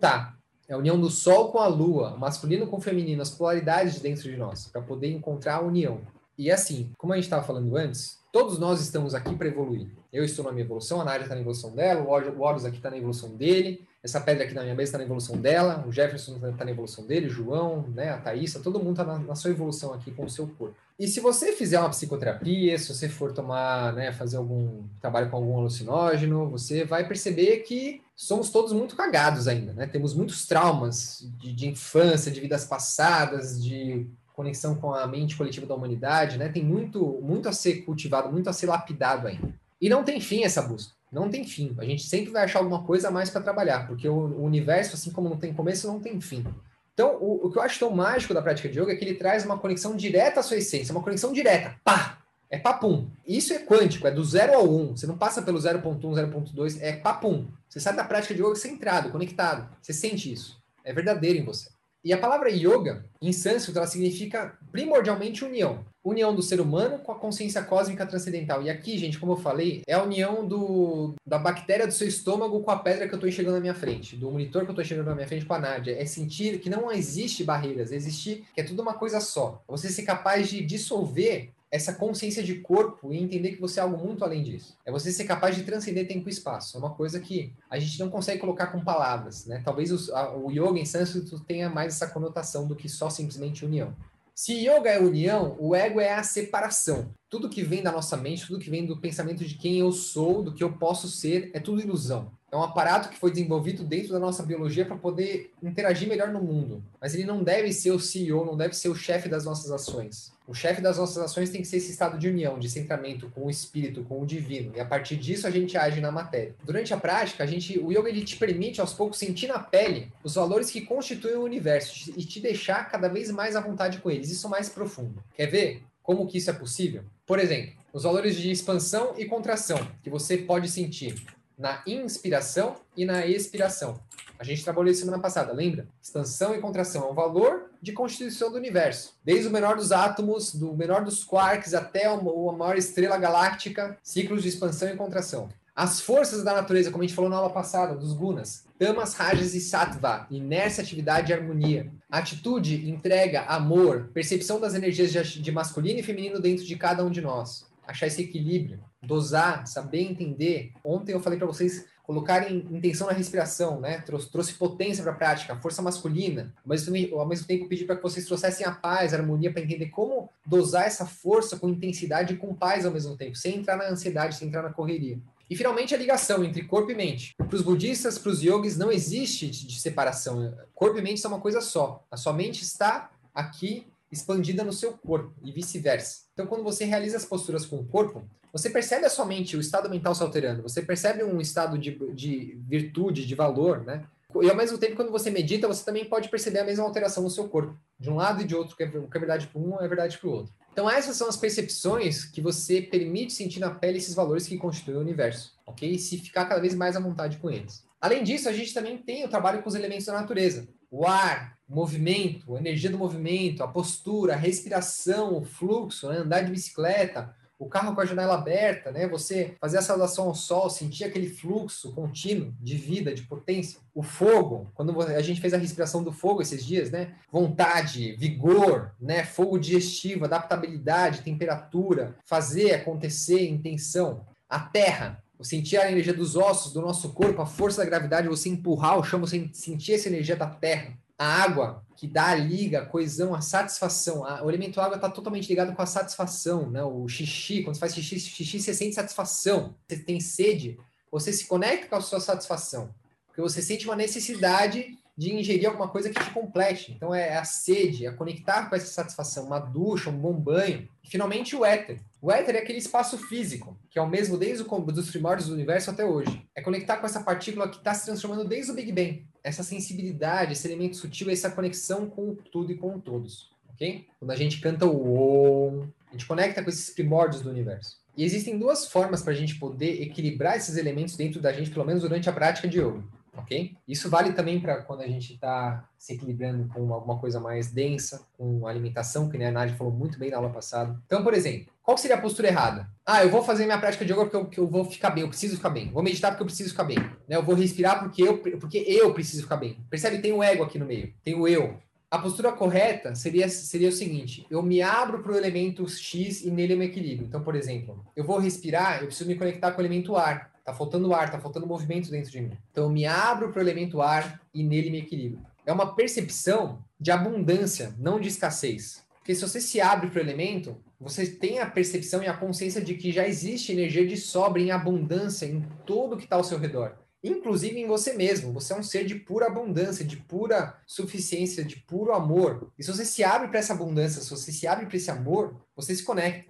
Ta. É a união do sol com a lua, masculino com feminino, as polaridades de dentro de nós, para poder encontrar a união. E assim, como a gente estava falando antes, todos nós estamos aqui para evoluir. Eu estou na minha evolução, a Nádia está na evolução dela, o Horus aqui está na evolução dele, essa pedra aqui na minha mesa está na evolução dela, o Jefferson está na evolução dele, o João, né, a Thaísa, todo mundo está na, na, sua evolução aqui com o seu corpo. E se você fizer uma psicoterapia, se você for tomar, né, fazer algum trabalho com algum alucinógeno, você vai perceber que somos todos muito cagados ainda, né? Temos muitos traumas de, de infância, de vidas passadas, de conexão com a mente coletiva da humanidade, né? Tem muito, muito a ser cultivado, muito a ser lapidado ainda. E não tem fim essa busca. Não tem fim. A gente sempre vai achar alguma coisa a mais para trabalhar, porque o, universo, assim como não tem começo, não tem fim. Então, o, o, que eu acho tão mágico da prática de yoga é que ele traz uma conexão direta à sua essência, uma conexão direta. Pá! É papum. Isso é quântico, é do 0 ao 1. Um. Você não passa pelo 0.1, 0.2, é papum. Você sai da prática de yoga centrado, conectado. Você sente isso. É verdadeiro em você. E a palavra yoga, em sânscrito, ela significa primordialmente união. União do ser humano com a consciência cósmica transcendental. E aqui, gente, como eu falei, é a união do, da bactéria do seu estômago com a pedra que eu estou enxergando na minha frente, do monitor que eu estou enxergando na minha frente com a Nádia. É sentir que não existe barreiras, existir que é tudo uma coisa só. Você ser capaz de dissolver essa consciência de corpo e entender que você é algo muito além disso. É você ser capaz de transcender tempo e espaço. É uma coisa que a gente não consegue colocar com palavras, né? Talvez os, a, o yoga em sânscrito tenha mais essa conotação do que só simplesmente união. Se yoga é união, o ego é a separação. Tudo que vem da nossa mente, tudo que vem do pensamento de quem eu sou, do que eu posso ser, é tudo ilusão. É um aparato que foi desenvolvido dentro da nossa biologia para poder interagir melhor no mundo. Mas ele não deve ser o CEO, não deve ser o chefe das nossas ações. O chefe das nossas ações tem que ser esse estado de união, de centramento com o espírito, com o divino. E a partir disso a gente age na matéria. Durante a prática, a gente, o yoga ele te permite aos poucos sentir na pele os valores que constituem o universo e te deixar cada vez mais à vontade com eles. Isso mais profundo. Quer ver como que isso é possível? Por exemplo, os valores de expansão e contração que você pode sentir na inspiração e na expiração. A gente trabalhou isso semana passada, lembra? Expansão e contração é o valor de constituição do universo. Desde o menor dos átomos, do menor dos quarks até a maior estrela galáctica, ciclos de expansão e contração. As forças da natureza, como a gente falou na aula passada, dos gunas, tamas, rajas e sattva, inércia, atividade e harmonia. Atitude, entrega, amor, percepção das energias de masculino e feminino dentro de cada um de nós achar esse equilíbrio, dosar, saber entender. Ontem eu falei para vocês colocarem intenção na respiração, né? Trouxe, trouxe potência para a prática, força masculina. Mas ao mesmo tempo pedi para que vocês trouxessem a paz, a harmonia para entender como dosar essa força com intensidade e com paz ao mesmo tempo, sem entrar na ansiedade, sem entrar na correria. E finalmente a ligação entre corpo e mente. Para os budistas, para os yogis, não existe de separação. Corpo e mente são uma coisa só. A sua mente está aqui expandida no seu corpo e vice-versa. Então, quando você realiza as posturas com o corpo, você percebe a sua mente, o estado mental se alterando, você percebe um estado de, de virtude, de valor, né? E ao mesmo tempo, quando você medita, você também pode perceber a mesma alteração no seu corpo, de um lado e de outro, que é, que é verdade para um, é verdade para o outro. Então, essas são as percepções que você permite sentir na pele esses valores que constituem o universo, ok? E se ficar cada vez mais à vontade com eles. Além disso, a gente também tem o trabalho com os elementos da natureza. O ar, o movimento, a energia do movimento, a postura, a respiração, o fluxo, né? andar de bicicleta, o carro com a janela aberta, né? Você fazer a saudação ao sol, sentir aquele fluxo contínuo de vida, de potência. O fogo, quando a gente fez a respiração do fogo esses dias, né? Vontade, vigor, né? Fogo digestivo, adaptabilidade, temperatura, fazer acontecer, intenção. A terra, sentir a energia dos ossos, do nosso corpo, a força da gravidade, você empurrar o chão, você sentir essa energia da terra a água que dá a liga, a coesão, a satisfação. O elemento água está totalmente ligado com a satisfação, né? O xixi, quando você faz xixi, xixi, você sente satisfação. Você tem sede, você se conecta com a sua satisfação. Porque você sente uma necessidade de ingerir alguma coisa que te complete. Então é a sede, é conectar com essa satisfação, uma ducha, um bom banho. E finalmente o éter. O éter é aquele espaço físico, que é o mesmo desde o, dos primórdios do universo até hoje. É conectar com essa partícula que está se transformando desde o Big Bang. Essa sensibilidade, esse elemento sutil, essa conexão com tudo e com todos. Ok? Quando a gente canta o Om, a gente conecta com esses primórdios do universo. E existem duas formas para a gente poder equilibrar esses elementos dentro da gente, pelo menos durante a prática de yoga ok? Isso vale também para quando a gente está se equilibrando com alguma coisa mais densa, com alimentação, que né, a Nádia falou muito bem na aula passada. Então, por exemplo, qual seria a postura errada? Ah, eu vou fazer minha prática de yoga porque eu, porque eu vou ficar bem, eu preciso ficar bem. Vou meditar porque eu preciso ficar bem. Né? Eu vou respirar porque eu, porque eu preciso ficar bem. Percebe? Tem o ego aqui no meio, tem o eu. A postura correta seria, seria o seguinte: eu me abro para o elemento X e nele eu me equilibro. Então, por exemplo, eu vou respirar, eu preciso me conectar com o elemento ar. Tá faltando ar, tá faltando movimento dentro de mim. Então eu me abro para o elemento ar e nele me equilibro. É uma percepção de abundância, não de escassez. Porque se você se abre para o elemento, você tem a percepção e a consciência de que já existe energia de sobra em abundância em tudo que está ao seu redor. Inclusive em você mesmo. Você é um ser de pura abundância, de pura suficiência, de puro amor. E se você se abre para essa abundância, se você se abre para esse amor, você se conecta.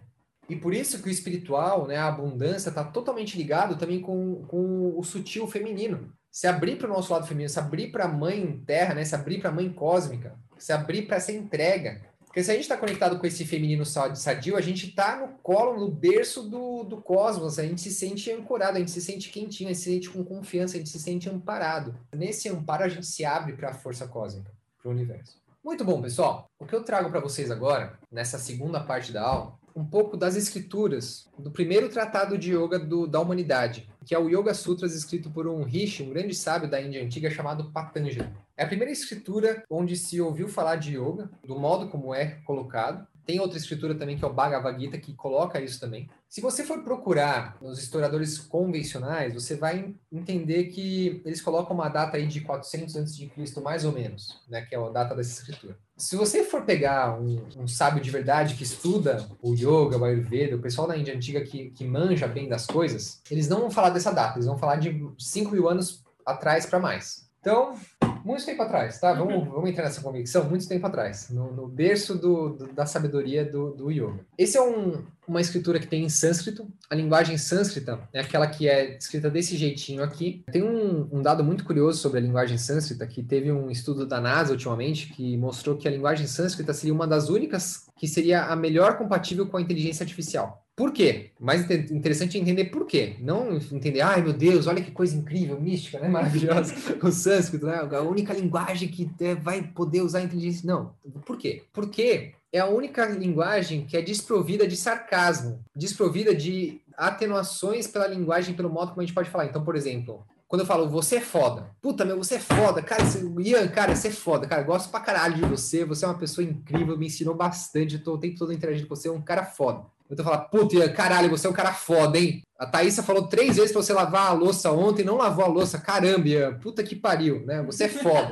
E por isso que o espiritual, né, a abundância, está totalmente ligado também com, com o sutil feminino. Se abrir para o nosso lado feminino, se abrir para a mãe terra, né, se abrir para a mãe cósmica, se abrir para essa entrega. Porque se a gente está conectado com esse feminino sadio, a gente está no colo, no berço do, do cosmos, a gente se sente ancorado, a gente se sente quentinho, a gente se sente com confiança, a gente se sente amparado. Nesse amparo, a gente se abre para a força cósmica, para o universo. Muito bom, pessoal. O que eu trago para vocês agora, nessa segunda parte da aula, um pouco das escrituras do primeiro tratado de yoga do, da humanidade, que é o Yoga Sutras, escrito por um rishi, um grande sábio da Índia antiga chamado Patanjali. É a primeira escritura onde se ouviu falar de yoga, do modo como é colocado, tem outra escritura também que é o Bhagavad Gita que coloca isso também. Se você for procurar nos historiadores convencionais, você vai entender que eles colocam uma data aí de 400 a.C., mais ou menos, né, que é a data dessa escritura. Se você for pegar um, um, sábio de verdade que estuda o yoga, o ayurveda, o pessoal da Índia antiga que, que manja bem das coisas, eles não vão falar dessa data, eles vão falar de 5 mil anos atrás para mais. Então, muito tempo atrás, tá? Vamos, uhum. vamos entrar nessa convicção, muito tempo atrás, no, no berço do, do, da sabedoria do, do yoga. Esse é um, uma escritura que tem em sânscrito. A linguagem sânscrita é aquela que é escrita desse jeitinho aqui. Tem um, um dado muito curioso sobre a linguagem sânscrita, que teve um estudo da NASA ultimamente, que mostrou que a linguagem sânscrita seria uma das únicas que seria a melhor compatível com a inteligência artificial. Por quê? Mais interessante é entender por quê. Não entender, ai meu Deus, olha que coisa incrível, mística, né? Maravilhosa. [laughs] o sânscrito, né? A única linguagem que vai poder usar a inteligência. Não. Por quê? Porque é a única linguagem que é desprovida de sarcasmo, desprovida de atenuações pela linguagem, pelo modo como a gente pode falar. Então, por exemplo, quando eu falo, você é foda. Puta, meu, você é foda. Cara, você, Ian, cara, você é foda. Cara, gosto pra caralho de você. Você é uma pessoa incrível, me ensinou bastante. Eu tô o tempo todo interagindo com você. É um cara foda. Eu falar, puta, caralho, você é um cara foda, hein? A Thaísa falou três vezes pra você lavar a louça ontem, não lavou a louça. Caramba, puta que pariu, né? Você é foda.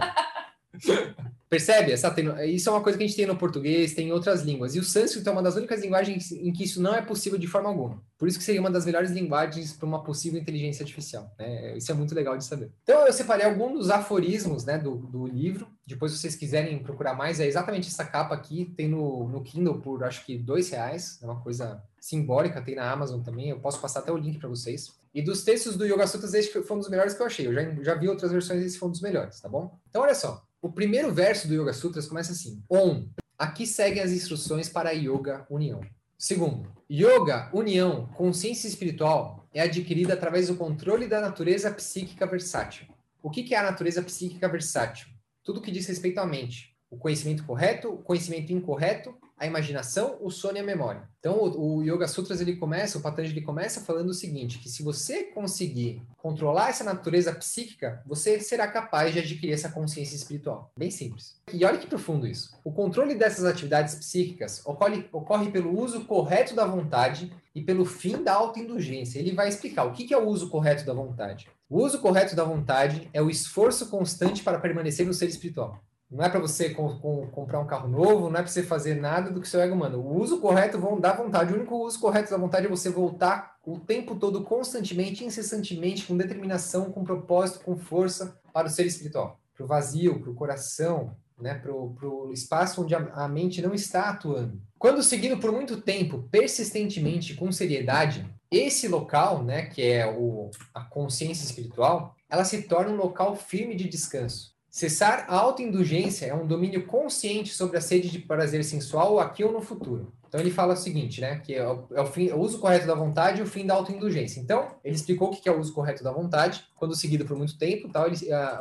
[laughs] Percebe? Essa isso é uma coisa que a gente tem no português, tem em outras línguas. E o sânscrito é uma das únicas linguagens em que isso não é possível de forma alguma. Por isso que seria uma das melhores linguagens para uma possível inteligência artificial. Né? Isso é muito legal de saber. Então eu separei alguns dos aforismos né, do, do livro. Depois, se vocês quiserem procurar mais, é exatamente essa capa aqui. Tem no, no Kindle por acho que dois reais. É uma coisa simbólica, tem na Amazon também. Eu posso passar até o link para vocês. E dos textos do Yoga Sutras, esse foi um dos melhores que eu achei. Eu já, já vi outras versões, esse foi um dos melhores, tá bom? Então, olha só. O primeiro verso do Yoga Sutras começa assim: Om. Aqui seguem as instruções para a Yoga União. Segundo, Yoga, união, consciência espiritual é adquirida através do controle da natureza psíquica versátil. O que é a natureza psíquica versátil? Tudo que diz respeito à mente. O conhecimento correto, o conhecimento incorreto a imaginação, o sono e a memória. Então, o, o Yoga Sutras ele começa, o Patanjali começa falando o seguinte, que se você conseguir controlar essa natureza psíquica, você será capaz de adquirir essa consciência espiritual. Bem simples. E olha que profundo isso. O controle dessas atividades psíquicas ocorre, ocorre pelo uso correto da vontade e pelo fim da autoindulgência. Ele vai explicar o que é o uso correto da vontade. O uso correto da vontade é o esforço constante para permanecer no ser espiritual. Não é para você com, com, comprar um carro novo, não é para você fazer nada do que seu ego manda. O uso correto vão dar vontade. O único uso correto da vontade é você voltar o tempo todo, constantemente, incessantemente, com determinação, com propósito, com força para o ser espiritual, para o vazio, para o coração, né, para o espaço onde a, a mente não está atuando. Quando seguido por muito tempo, persistentemente, com seriedade, esse local, né, que é o, a consciência espiritual, ela se torna um local firme de descanso Cessar a autoindulgência é um domínio consciente sobre a sede de prazer sensual aqui ou no futuro. Então ele fala o seguinte, né? Que é o, é o, fim, o uso correto da vontade e o fim da autoindulgência. Então, ele explicou o que é o uso correto da vontade, quando seguido por muito tempo, tal, ele,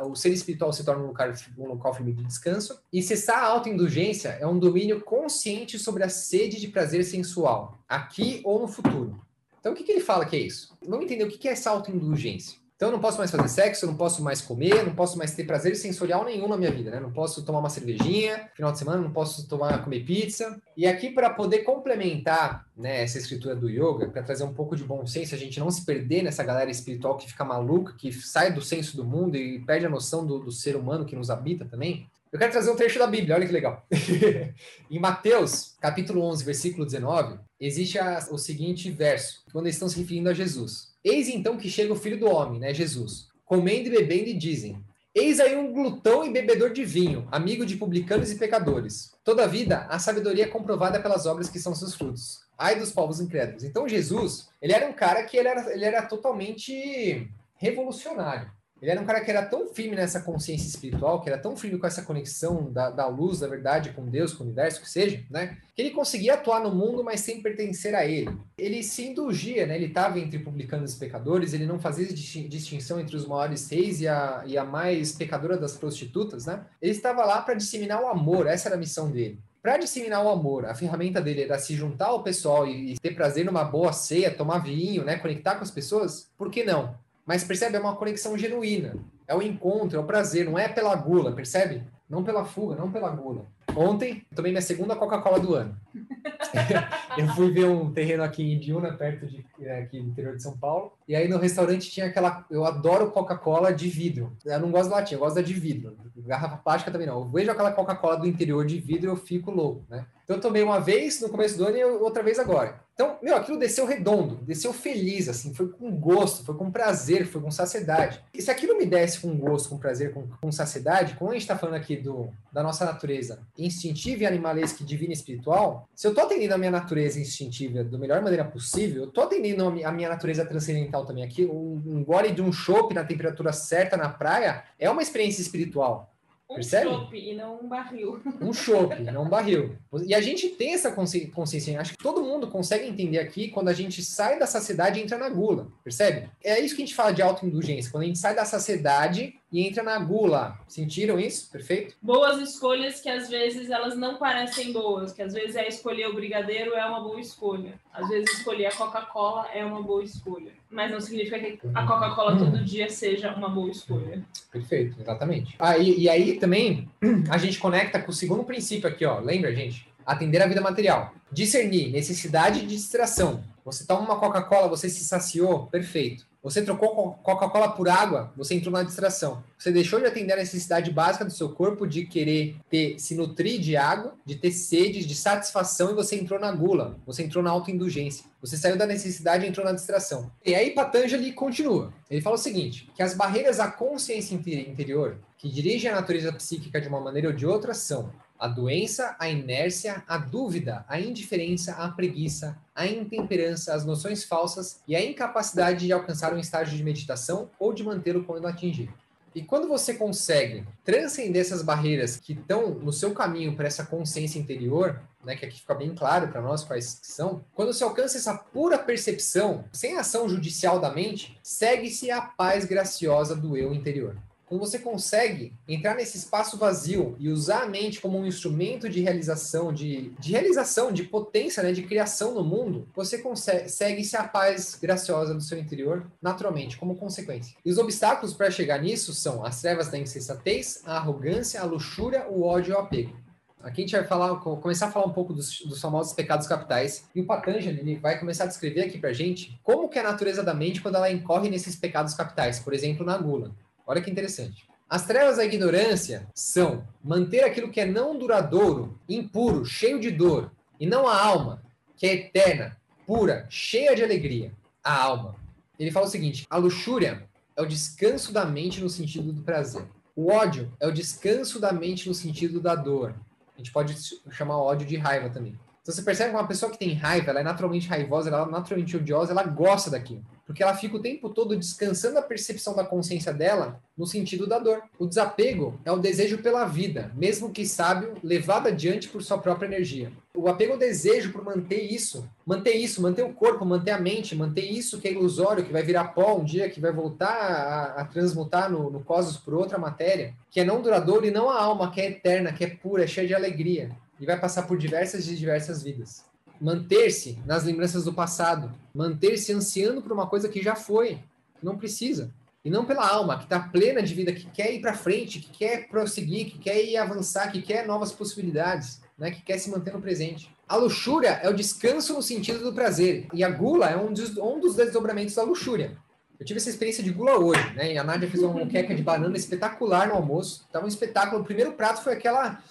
o ser espiritual se torna um local, um local firme de descanso. E cessar a autoindulgência é um domínio consciente sobre a sede de prazer sensual, aqui ou no futuro. Então, o que, que ele fala que é isso? Vamos entender o que, que é essa autoindulgência. Então eu não posso mais fazer sexo, eu não posso mais comer, não posso mais ter prazer sensorial nenhum na minha vida, né? Não posso tomar uma cervejinha, final de semana não posso tomar comer pizza. E aqui para poder complementar, né, essa escritura do yoga, para trazer um pouco de bom senso, a gente não se perder nessa galera espiritual que fica maluca, que sai do senso do mundo e perde a noção do, do ser humano que nos habita também. Eu quero trazer um trecho da Bíblia, olha que legal. [laughs] em Mateus, capítulo 11, versículo 19, existe a, o seguinte verso, quando eles estão se referindo a Jesus. Eis então que chega o filho do homem, né, Jesus, comendo e bebendo, e dizem: Eis aí um glutão e bebedor de vinho, amigo de publicanos e pecadores. Toda vida, a sabedoria é comprovada pelas obras que são seus frutos. Ai dos povos incrédulos. Então, Jesus, ele era um cara que ele era, ele era totalmente revolucionário. Ele era um cara que era tão firme nessa consciência espiritual, que era tão firme com essa conexão da, da luz, da verdade com Deus, com o universo, que seja, né? Que ele conseguia atuar no mundo, mas sem pertencer a ele. Ele se indulgia, né? Ele estava entre publicanos e pecadores, ele não fazia distinção entre os maiores reis e a, e a mais pecadora das prostitutas, né? Ele estava lá para disseminar o amor, essa era a missão dele para disseminar o amor, a ferramenta dele era se juntar ao pessoal e, ter prazer numa boa ceia, tomar vinho, né, conectar com as pessoas, por que não? Mas percebe? É uma conexão genuína. É o encontro, é o prazer, não é pela gula, percebe? Não pela fuga, não pela gula. Ontem, tomei minha segunda Coca-Cola do ano. [laughs] eu fui ver um terreno aqui em Ibiúna, perto de é, aqui no interior de São Paulo. E aí no restaurante tinha aquela. Eu adoro Coca-Cola de vidro. Eu não gosto da latinha, eu gosto da de vidro. Garrafa plástica também não. Eu vejo aquela Coca-Cola do interior de vidro eu fico louco, né? Então eu tomei uma vez no começo do ano e outra vez agora. Então, meu, aquilo desceu redondo, desceu feliz, assim, foi com gosto, foi com prazer, foi com saciedade. E se aquilo me desce com gosto, com prazer, com, com saciedade, como a gente está falando aqui do, da nossa natureza instintiva e animalesca, divina e espiritual, se eu estou atendendo a minha natureza instintiva da melhor maneira possível, eu estou atendendo a minha natureza transcendental também aqui. Um, um gole de um chopp na temperatura certa na praia é uma experiência espiritual. Um Percebe? chopp e não um barril. [laughs] Um chopp, não um barril. E a gente tem essa consciência. Acho que todo mundo consegue entender aqui quando a gente sai da saciedade e entra na gula. Percebe? É isso que a gente fala de autoindulgência. Quando a gente sai da saciedade e entra na gula. Sentiram isso? Perfeito? Boas escolhas que às vezes elas não parecem boas, que às vezes é escolher o brigadeiro é uma boa escolha. Às vezes escolher a Coca-Cola é uma boa escolha. Mas não significa que a Coca-Cola todo dia seja uma boa escolha. Perfeito, exatamente. Ah, e, e aí também [clears throat] a gente conecta com o segundo princípio aqui, ó. Lembra, gente? atender a vida material. Discernir necessidade de distração. Você toma uma Coca-Cola, você se saciou, perfeito. Você trocou Coca-Cola por água, você entrou na distração. Você deixou de atender a necessidade básica do seu corpo de querer ter, se nutrir de água, de ter sede, de satisfação, e você entrou na gula, você entrou na autoindulgência. Você saiu da necessidade e entrou na distração. E aí Patanjali continua. Ele fala o seguinte, que as barreiras à consciência interior, que dirigem a natureza psíquica de uma maneira ou de outra, são a doença, a inércia, a dúvida, a indiferença, a preguiça, a intemperança, as noções falsas e a incapacidade de alcançar um estágio de meditação ou de mantê-lo quando atingido. E quando você consegue transcender essas barreiras que estão no seu caminho para essa consciência interior, né, que aqui fica bem claro para nós quais são, quando você alcança essa pura percepção, sem ação judicial da mente, segue-se a paz graciosa do eu interior. Quando você consegue entrar nesse espaço vazio e usar a mente como um instrumento de realização, de, de realização, de potência, né, de criação no mundo, você consegue segue-se a paz graciosa do seu interior naturalmente, como consequência. E os obstáculos para chegar nisso são as trevas da insensatez, a arrogância, a luxúria, o ódio e o apego. Aqui a gente vai falar, começar a falar um pouco dos, dos famosos pecados capitais. E o Patanjali vai começar a descrever aqui pra gente como que é a natureza da mente quando ela incorre nesses pecados capitais, por exemplo, na gula. Olha que interessante. As trevas da ignorância são manter aquilo que é não duradouro, impuro, cheio de dor, e não a alma, que é eterna, pura, cheia de alegria, a alma. Ele fala o seguinte: a luxúria é o descanso da mente no sentido do prazer. O ódio é o descanso da mente no sentido da dor. A gente pode chamar ódio de raiva também. Então você percebe que uma pessoa que tem raiva, ela é naturalmente raivosa, ela é naturalmente odiosa, ela gosta daquilo. Porque ela fica o tempo todo descansando a percepção da consciência dela no sentido da dor. O desapego é o desejo pela vida, mesmo que sábio, levado adiante por sua própria energia. O apego é o desejo por manter isso, manter isso, manter o corpo, manter a mente, manter isso que é ilusório, que vai virar pó um dia, que vai voltar a, a transmutar no, no cosmos por outra matéria, que é não duradouro e não a alma, que é eterna, que é pura, é cheia de alegria e vai passar por diversas e diversas vidas. Manter-se nas lembranças do passado, manter-se ansiando por uma coisa que já foi, não precisa. E não pela alma, que está plena de vida, que quer ir para frente, que quer prosseguir, que quer ir avançar, que quer novas possibilidades, né? que quer se manter no presente. A luxúria é o descanso no sentido do prazer, e a gula é um dos, um dos desdobramentos da luxúria. Eu tive essa experiência de gula hoje, né? E a Nádia fez uma queca de banana espetacular no almoço. Tava um espetáculo. O primeiro prato foi aquela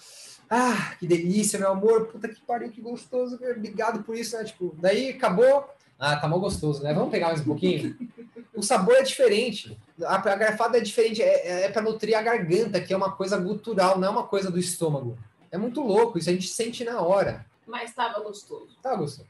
ah, que delícia, meu amor. Puta que pariu, que gostoso. Obrigado por isso, né? Tipo, daí acabou. Ah, tá mal gostoso, né? Vamos pegar mais um pouquinho? O sabor é diferente. A, garfada é diferente. É, é, é para nutrir a garganta, que é uma coisa gutural, não é uma coisa do estômago. É muito louco, isso a gente sente na hora. Mas estava gostoso. Tava gostoso.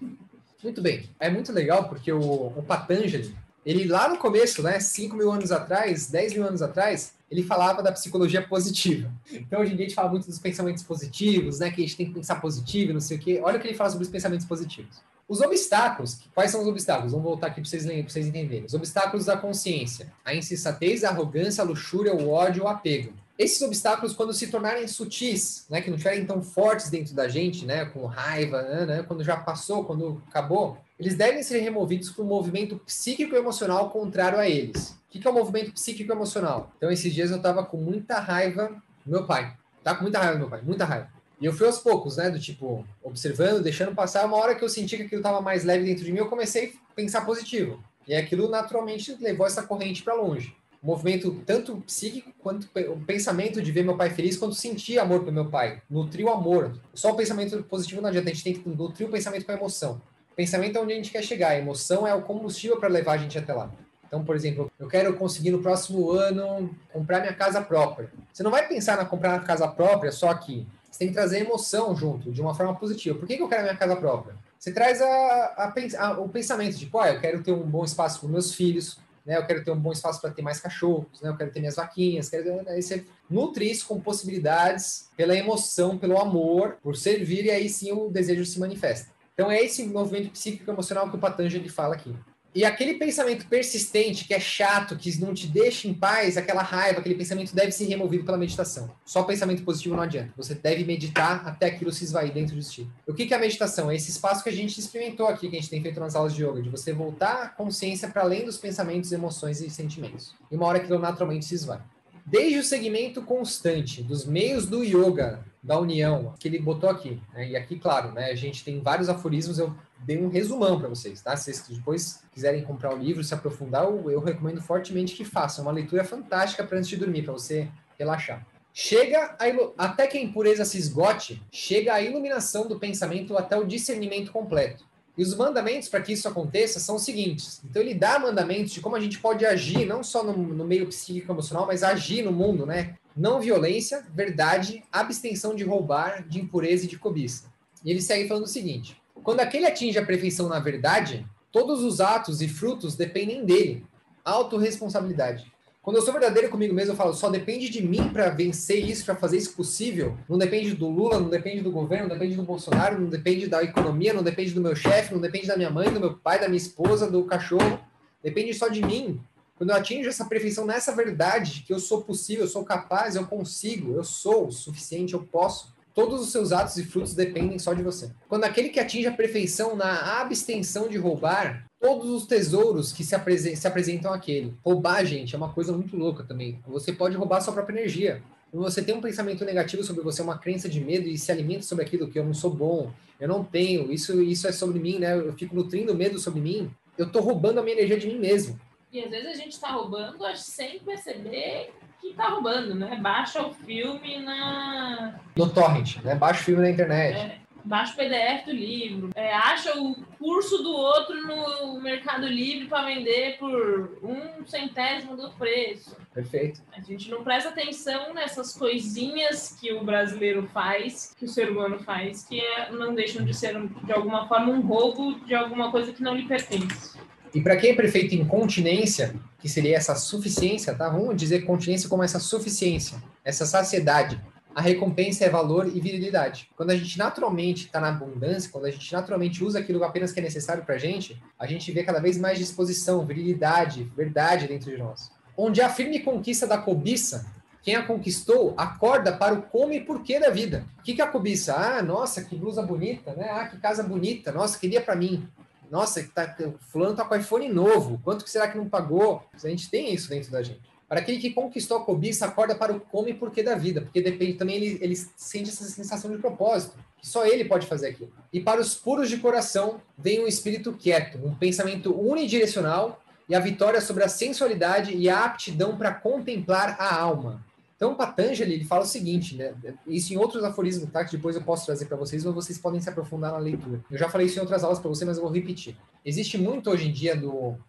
Muito bem. É muito legal porque o, o Patanjali, ele lá no começo, né, 5 mil anos atrás, 10 mil anos atrás, ele falava da psicologia positiva. Então, hoje em dia, a gente fala muito dos pensamentos positivos, né, que a gente tem que pensar positivo, não sei o quê. Olha o que ele fala sobre os pensamentos positivos. Os obstáculos, quais são os obstáculos? Vamos voltar aqui para vocês, vocês entenderem. Os obstáculos da consciência: a insensatez, a arrogância, a luxúria, o ódio, o apego. Esses obstáculos, quando se tornarem sutis, né, que não estiverem tão fortes dentro da gente, né, com raiva, né, né quando já passou, quando acabou, eles devem ser removidos por um movimento psíquico-emocional contrário a eles. O que é o movimento psíquico-emocional? Então, esses dias eu tava com muita raiva do meu pai. Tá com muita raiva do meu pai, muita raiva. E eu fui aos poucos, né? Do tipo, observando, deixando passar. Uma hora que eu senti que aquilo tava mais leve dentro de mim, eu comecei a pensar positivo. E aquilo naturalmente levou essa corrente para longe. O movimento tanto psíquico quanto o pensamento de ver meu pai feliz, quanto sentir amor pelo meu pai. Nutrir o amor. Só o pensamento positivo não adianta, a gente tem que nutrir o pensamento com a emoção. Pensamento é onde a gente quer chegar, a emoção é o combustível para levar a gente até lá. Então, por exemplo, eu quero conseguir no próximo ano comprar minha casa própria. Você não vai pensar na comprar uma casa própria só aqui. Você tem que trazer emoção junto, de uma forma positiva. Por que, que eu quero minha casa própria? Você traz a, a, a, o pensamento de, pô, eu quero ter um bom espaço para meus filhos, né? Eu quero ter um bom espaço para ter mais cachorros, né? Eu quero ter minhas vaquinhas. Quero... Aí você nutre isso com possibilidades pela emoção, pelo amor, por servir, e aí sim o desejo se manifesta. Então é esse movimento psíquico emocional que o Patanjali fala aqui. E aquele pensamento persistente, que é chato, que não te deixa em paz, aquela raiva, aquele pensamento deve ser removido pela meditação. Só pensamento positivo não adianta. Você deve meditar até aquilo se esvair dentro de si. O que é a meditação? É esse espaço que a gente experimentou aqui, que a gente tem feito nas aulas de yoga, de você voltar a consciência para além dos pensamentos, emoções e sentimentos. E uma hora aquilo naturalmente se esvai. Desde o segmento constante dos meios do yoga, da união, que ele botou aqui. Né? E aqui, claro, né, a gente tem vários aforismos, eu dei um resumão para vocês, tá? Se vocês depois quiserem comprar o livro, se aprofundar, eu, recomendo fortemente que façam. É uma leitura fantástica para antes de dormir, para você relaxar. Chega a, até que a impureza se esgote, chega a iluminação do pensamento até o discernimento completo. E os mandamentos para que isso aconteça são os seguintes. Então ele dá mandamentos de como a gente pode agir, não só no, no meio psíquico emocional, mas agir no mundo, né? Não violência, verdade, abstenção de roubar, de impureza e de cobiça. E ele segue falando o seguinte: quando aquele atinge a perfeição na verdade, todos os atos e frutos dependem dele. Autoresponsabilidade. Quando eu sou verdadeiro comigo mesmo, eu falo, só depende de mim para vencer isso, para fazer isso possível. Não depende do Lula, não depende do governo, não depende do Bolsonaro, não depende da economia, não depende do meu chefe, não depende da minha mãe, do meu pai, da minha esposa, do cachorro. Depende só de mim. Quando eu atingo essa perfeição nessa verdade, que eu sou possível, eu sou capaz, eu consigo, eu sou o suficiente, eu posso. Todos os seus atos e frutos dependem só de você. Quando aquele que atinge a perfeição na abstenção de roubar, todos os tesouros que se, apresen se apresentam àquele. Roubar, gente, é uma coisa muito louca também. Você pode roubar sua própria energia. Quando você tem um pensamento negativo sobre você, uma crença de medo e se alimenta sobre aquilo que eu não sou bom, eu não tenho, isso, isso é sobre mim, né? Eu fico nutrindo medo sobre mim, eu tô roubando a minha energia de mim mesmo. E às vezes a gente tá roubando sem perceber que tá roubando, né? Baixa o filme na. No torrent, né? Baixa o filme na internet. É baixa o PDF do livro, é, acha o curso do outro no Mercado Livre para vender por um centésimo do preço. Perfeito. A gente não presta atenção nessas coisinhas que o brasileiro faz, que o ser humano faz, que é, não deixam de ser, de alguma forma, um roubo de alguma coisa que não lhe pertence. E para quem é prefeito em continência, que seria essa suficiência, tá? Vamos dizer continência como essa suficiência, essa saciedade a recompensa é valor e virilidade. Quando a gente naturalmente está na abundância, quando a gente naturalmente usa aquilo apenas que é necessário para a gente, a gente vê cada vez mais disposição, virilidade, verdade dentro de nós. Onde a firme conquista da cobiça, quem a conquistou acorda para o como e porquê da vida. O que, que é a cobiça? Ah, nossa, que blusa bonita, né? Ah, que casa bonita. Nossa, queria para mim. Nossa, tá, fulano tá com iPhone novo. Quanto que será que não pagou? A gente tem isso dentro da gente. Para aquele que conquistou a cobiça, acorda para o como e porquê da vida, porque depende também, ele, ele sente essa sensação de propósito, que só ele pode fazer aquilo. E para os puros de coração, vem um espírito quieto, um pensamento unidirecional e a vitória sobre a sensualidade e a aptidão para contemplar a alma. Então, Patanjali, ele fala o seguinte, né? Isso em outros aforismos, tá? Que depois eu posso trazer para vocês, ou vocês podem se aprofundar na leitura. Eu já falei isso em outras aulas para você, mas eu vou repetir. Existe muito hoje em dia,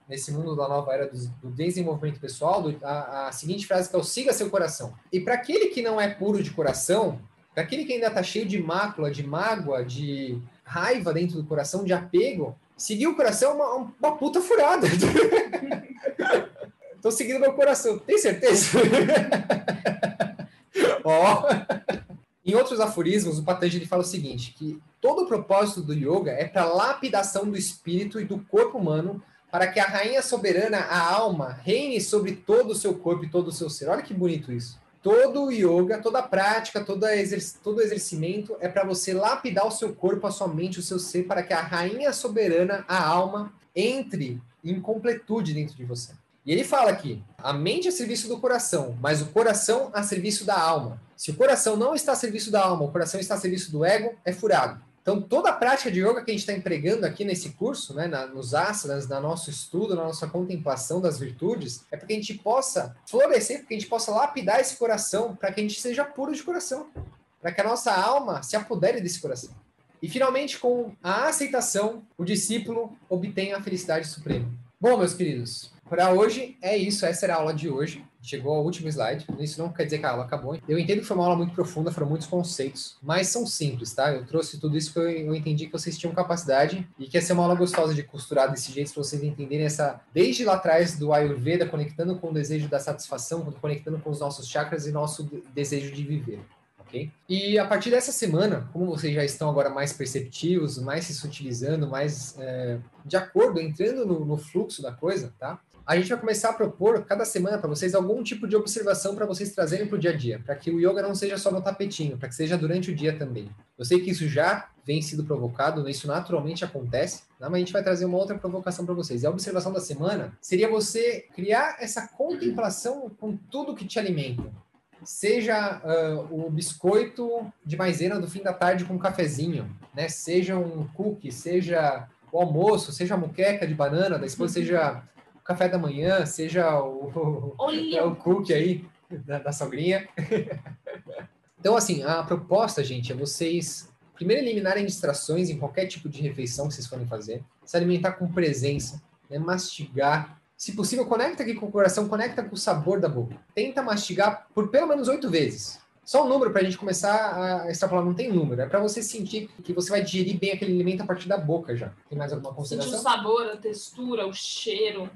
nesse mundo da nova era do, do desenvolvimento pessoal, do, a, a, seguinte frase que é o siga seu coração. E para aquele que não é puro de coração, para aquele que ainda está cheio de mácula, de mágoa, de raiva dentro do coração, de apego, seguir o coração é uma, uma puta furada. [laughs] Tô seguindo meu coração. Tem certeza? [laughs] Ó. Em outros aforismos, o Patanjali fala o seguinte, que todo o propósito do yoga é para lapidação do espírito e do corpo humano, para que a rainha soberana, a alma, reine sobre todo o seu corpo e todo o seu ser. Olha que bonito isso. Todo o yoga, toda a prática, todo, exerc todo o exercimento é para você lapidar o seu corpo, a sua mente, o seu ser, para que a rainha soberana, a alma, entre em completude dentro de você. E ele fala aqui: a mente é a serviço do coração, mas o coração a serviço da alma. Se o coração não está a serviço da alma, o coração está a serviço do ego, é furado. Então, toda a prática de yoga que a gente está empregando aqui nesse curso, né, na, nos asanas, no nosso estudo, na nossa contemplação das virtudes, é para que a gente possa florescer, para que a gente possa lapidar esse coração, para que a gente seja puro de coração, para que a nossa alma se apodere desse coração. E, finalmente, com a aceitação, o discípulo obtém a felicidade suprema. Bom, meus queridos, para hoje é isso, essa era a aula de hoje. Chegou ao último slide. Isso não quer dizer que a aula acabou. Eu entendo que foi uma aula muito profunda, foram muitos conceitos, mas são simples, tá? Eu trouxe tudo isso que eu, entendi que vocês tinham capacidade e que ia ser uma aula gostosa de costurar desse jeito para vocês entenderem essa desde lá atrás do Ayurveda, conectando com o desejo da satisfação, conectando com os nossos chakras e nosso desejo de viver. Okay? E a partir dessa semana, como vocês já estão agora mais perceptivos, mais se sutilizando, mais é, de acordo, entrando no, no, fluxo da coisa, tá? A gente vai começar a propor cada semana para vocês algum tipo de observação para vocês trazerem para o dia a dia, para que o yoga não seja só no tapetinho, para que seja durante o dia também. Eu sei que isso já vem sido provocado, isso naturalmente acontece, né? mas a gente vai trazer uma outra provocação para vocês. E a observação da semana seria você criar essa contemplação com tudo que te alimenta. Seja uh, o biscoito de maisena do fim da tarde com um cafezinho, né? Seja um cookie, seja o almoço, seja a muqueca de banana, da esposa, seja café da manhã, seja o, [laughs] Olha. o cookie aí da, da sogrinha. [laughs] então, assim, a proposta, gente, é vocês primeiro eliminarem distrações em qualquer tipo de refeição que vocês forem fazer, se alimentar com presença, né, mastigar. Se possível, conecta aqui com o coração, conecta com o sabor da boca. Tenta mastigar por pelo menos oito vezes. Só um número para a gente começar a extrapolar, não tem número. É para você sentir que você vai digerir bem aquele alimento a partir da boca já. Tem mais alguma Sentir o consideração? sabor, a textura, o cheiro.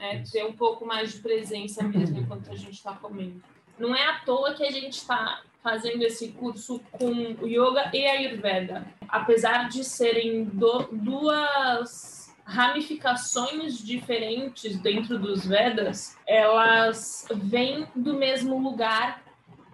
É, ter um pouco mais de presença mesmo enquanto a gente está comendo. Não é à toa que a gente está fazendo esse curso com o yoga e a ayurveda. Apesar de serem do- duas ramificações diferentes dentro dos Vedas, elas vêm do mesmo lugar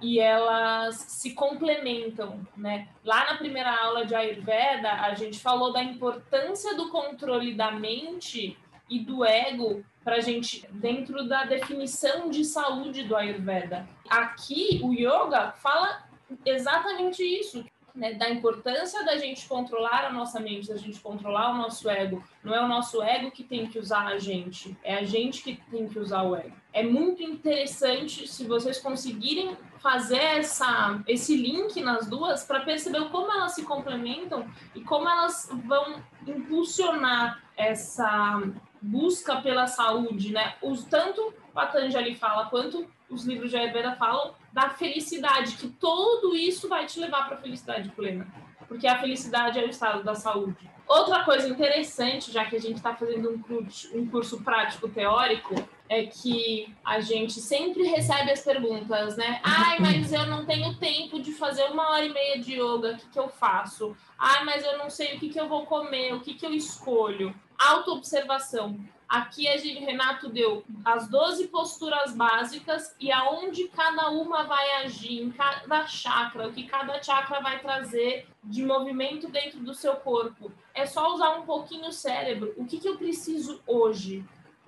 e elas se complementam, né? Lá na primeira aula de Ayurveda, a gente falou da importância do controle da mente e do ego para a gente dentro da definição de saúde do Ayurveda. Aqui o yoga fala exatamente isso, né? Da importância da gente controlar a nossa mente, da gente controlar o nosso ego. Não é o nosso ego que tem que usar a gente, é a gente que tem que usar o ego. É muito interessante se vocês conseguirem fazer essa, esse link nas duas para perceber como elas se complementam e como elas vão impulsionar essa busca pela saúde, né? Os, tanto Patanjali fala quanto os livros de Ayurveda falam da felicidade, que tudo isso vai te levar para a felicidade plena, porque a felicidade é o estado da saúde. Outra coisa interessante, já que a gente está fazendo um curso, um curso prático teórico, é que a gente sempre recebe as perguntas, né? Ai, mas eu não tenho tempo de fazer uma hora e meia de yoga, o que, que eu faço? Ai, mas eu não sei o que, que eu vou comer, o que, que eu escolho. Autoobservação. Aqui a gente, Renato deu as 12 posturas básicas e aonde cada uma vai agir, em cada chakra, o que cada chakra vai trazer de movimento dentro do seu corpo. É só usar um pouquinho o cérebro. O que, que eu preciso hoje?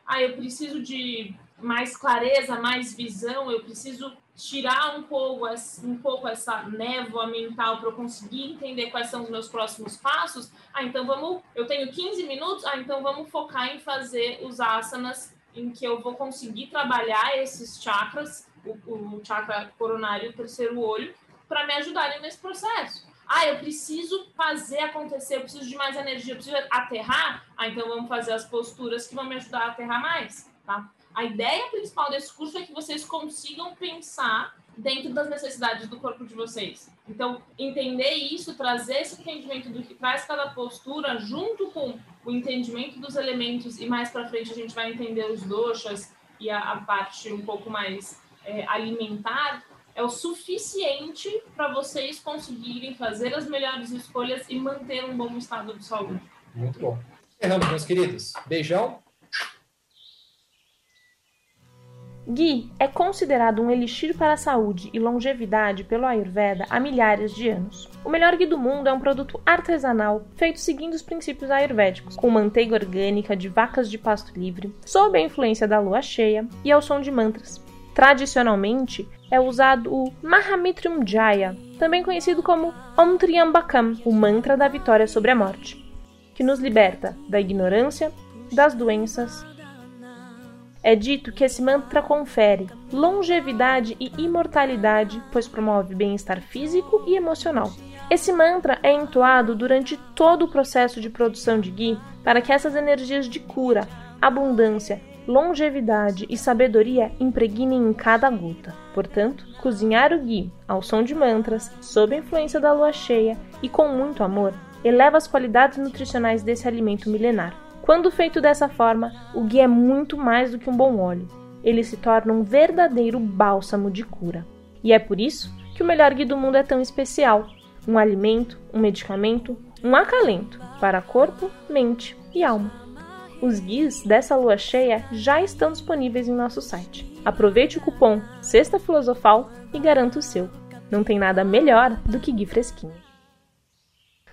Ah, eu preciso de mais clareza, mais visão, eu preciso tirar um pouco, um pouco essa névoa mental para eu conseguir entender quais são os meus próximos passos. Ah, então vamos. Eu tenho 15 minutos, ah, então vamos focar em fazer os asanas em que eu vou conseguir trabalhar esses chakras, o, o chakra coronário e o terceiro olho, para me ajudarem nesse processo. Ah, eu preciso fazer acontecer, eu preciso de mais energia, eu preciso aterrar. Ah, então vamos fazer as posturas que vão me ajudar a aterrar mais, tá? A ideia principal desse curso é que vocês consigam pensar dentro das necessidades do corpo de vocês. Então, entender isso, trazer esse entendimento do que traz cada postura, junto com o entendimento dos elementos, e mais para frente a gente vai entender os doshas e a, a parte um pouco mais é, alimentar, é o suficiente para vocês conseguirem fazer as melhores escolhas e manter um bom estado de saúde. Muito bom. Encerramos, meus queridos. Beijão. Ghee é considerado um elixir para a saúde e longevidade pelo Ayurveda há milhares de anos. O melhor ghee do mundo é um produto artesanal feito seguindo os princípios ayurvédicos, com manteiga orgânica de vacas de pasto livre, sob a influência da lua cheia e ao som de mantras. Tradicionalmente, é usado o Mahamitrim Jaya, também conhecido como Om Triambakam, o mantra da vitória sobre a morte, que nos liberta da ignorância, das doenças é dito que esse mantra confere longevidade e imortalidade, pois promove bem-estar físico e emocional. Esse mantra é entoado durante todo o processo de produção de ghee para que essas energias de cura, abundância, longevidade e sabedoria impregnem em cada gota. Portanto, cozinhar o ghee ao som de mantras, sob a influência da lua cheia e com muito amor, eleva as qualidades nutricionais desse alimento milenar. Quando feito dessa forma, o ghee é muito mais do que um bom óleo. Ele se torna um verdadeiro bálsamo de cura. E é por isso que o melhor ghee do mundo é tão especial. Um alimento, um medicamento, um acalento para corpo, mente e alma. Os guias dessa lua cheia já estão disponíveis em nosso site. Aproveite o cupom Sexta Filosofal e garanta o seu. Não tem nada melhor do que gui fresquinho.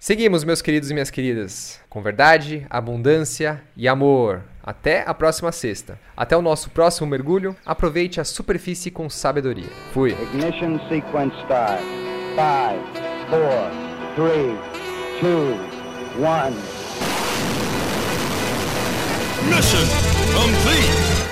Seguimos, meus queridos e minhas queridas, com verdade, abundância e amor. Até a próxima sexta. Até o nosso próximo mergulho. Aproveite a superfície com sabedoria. Fui. Ignition sequence start. 5, 4, 3, 2, 1. Mission complete.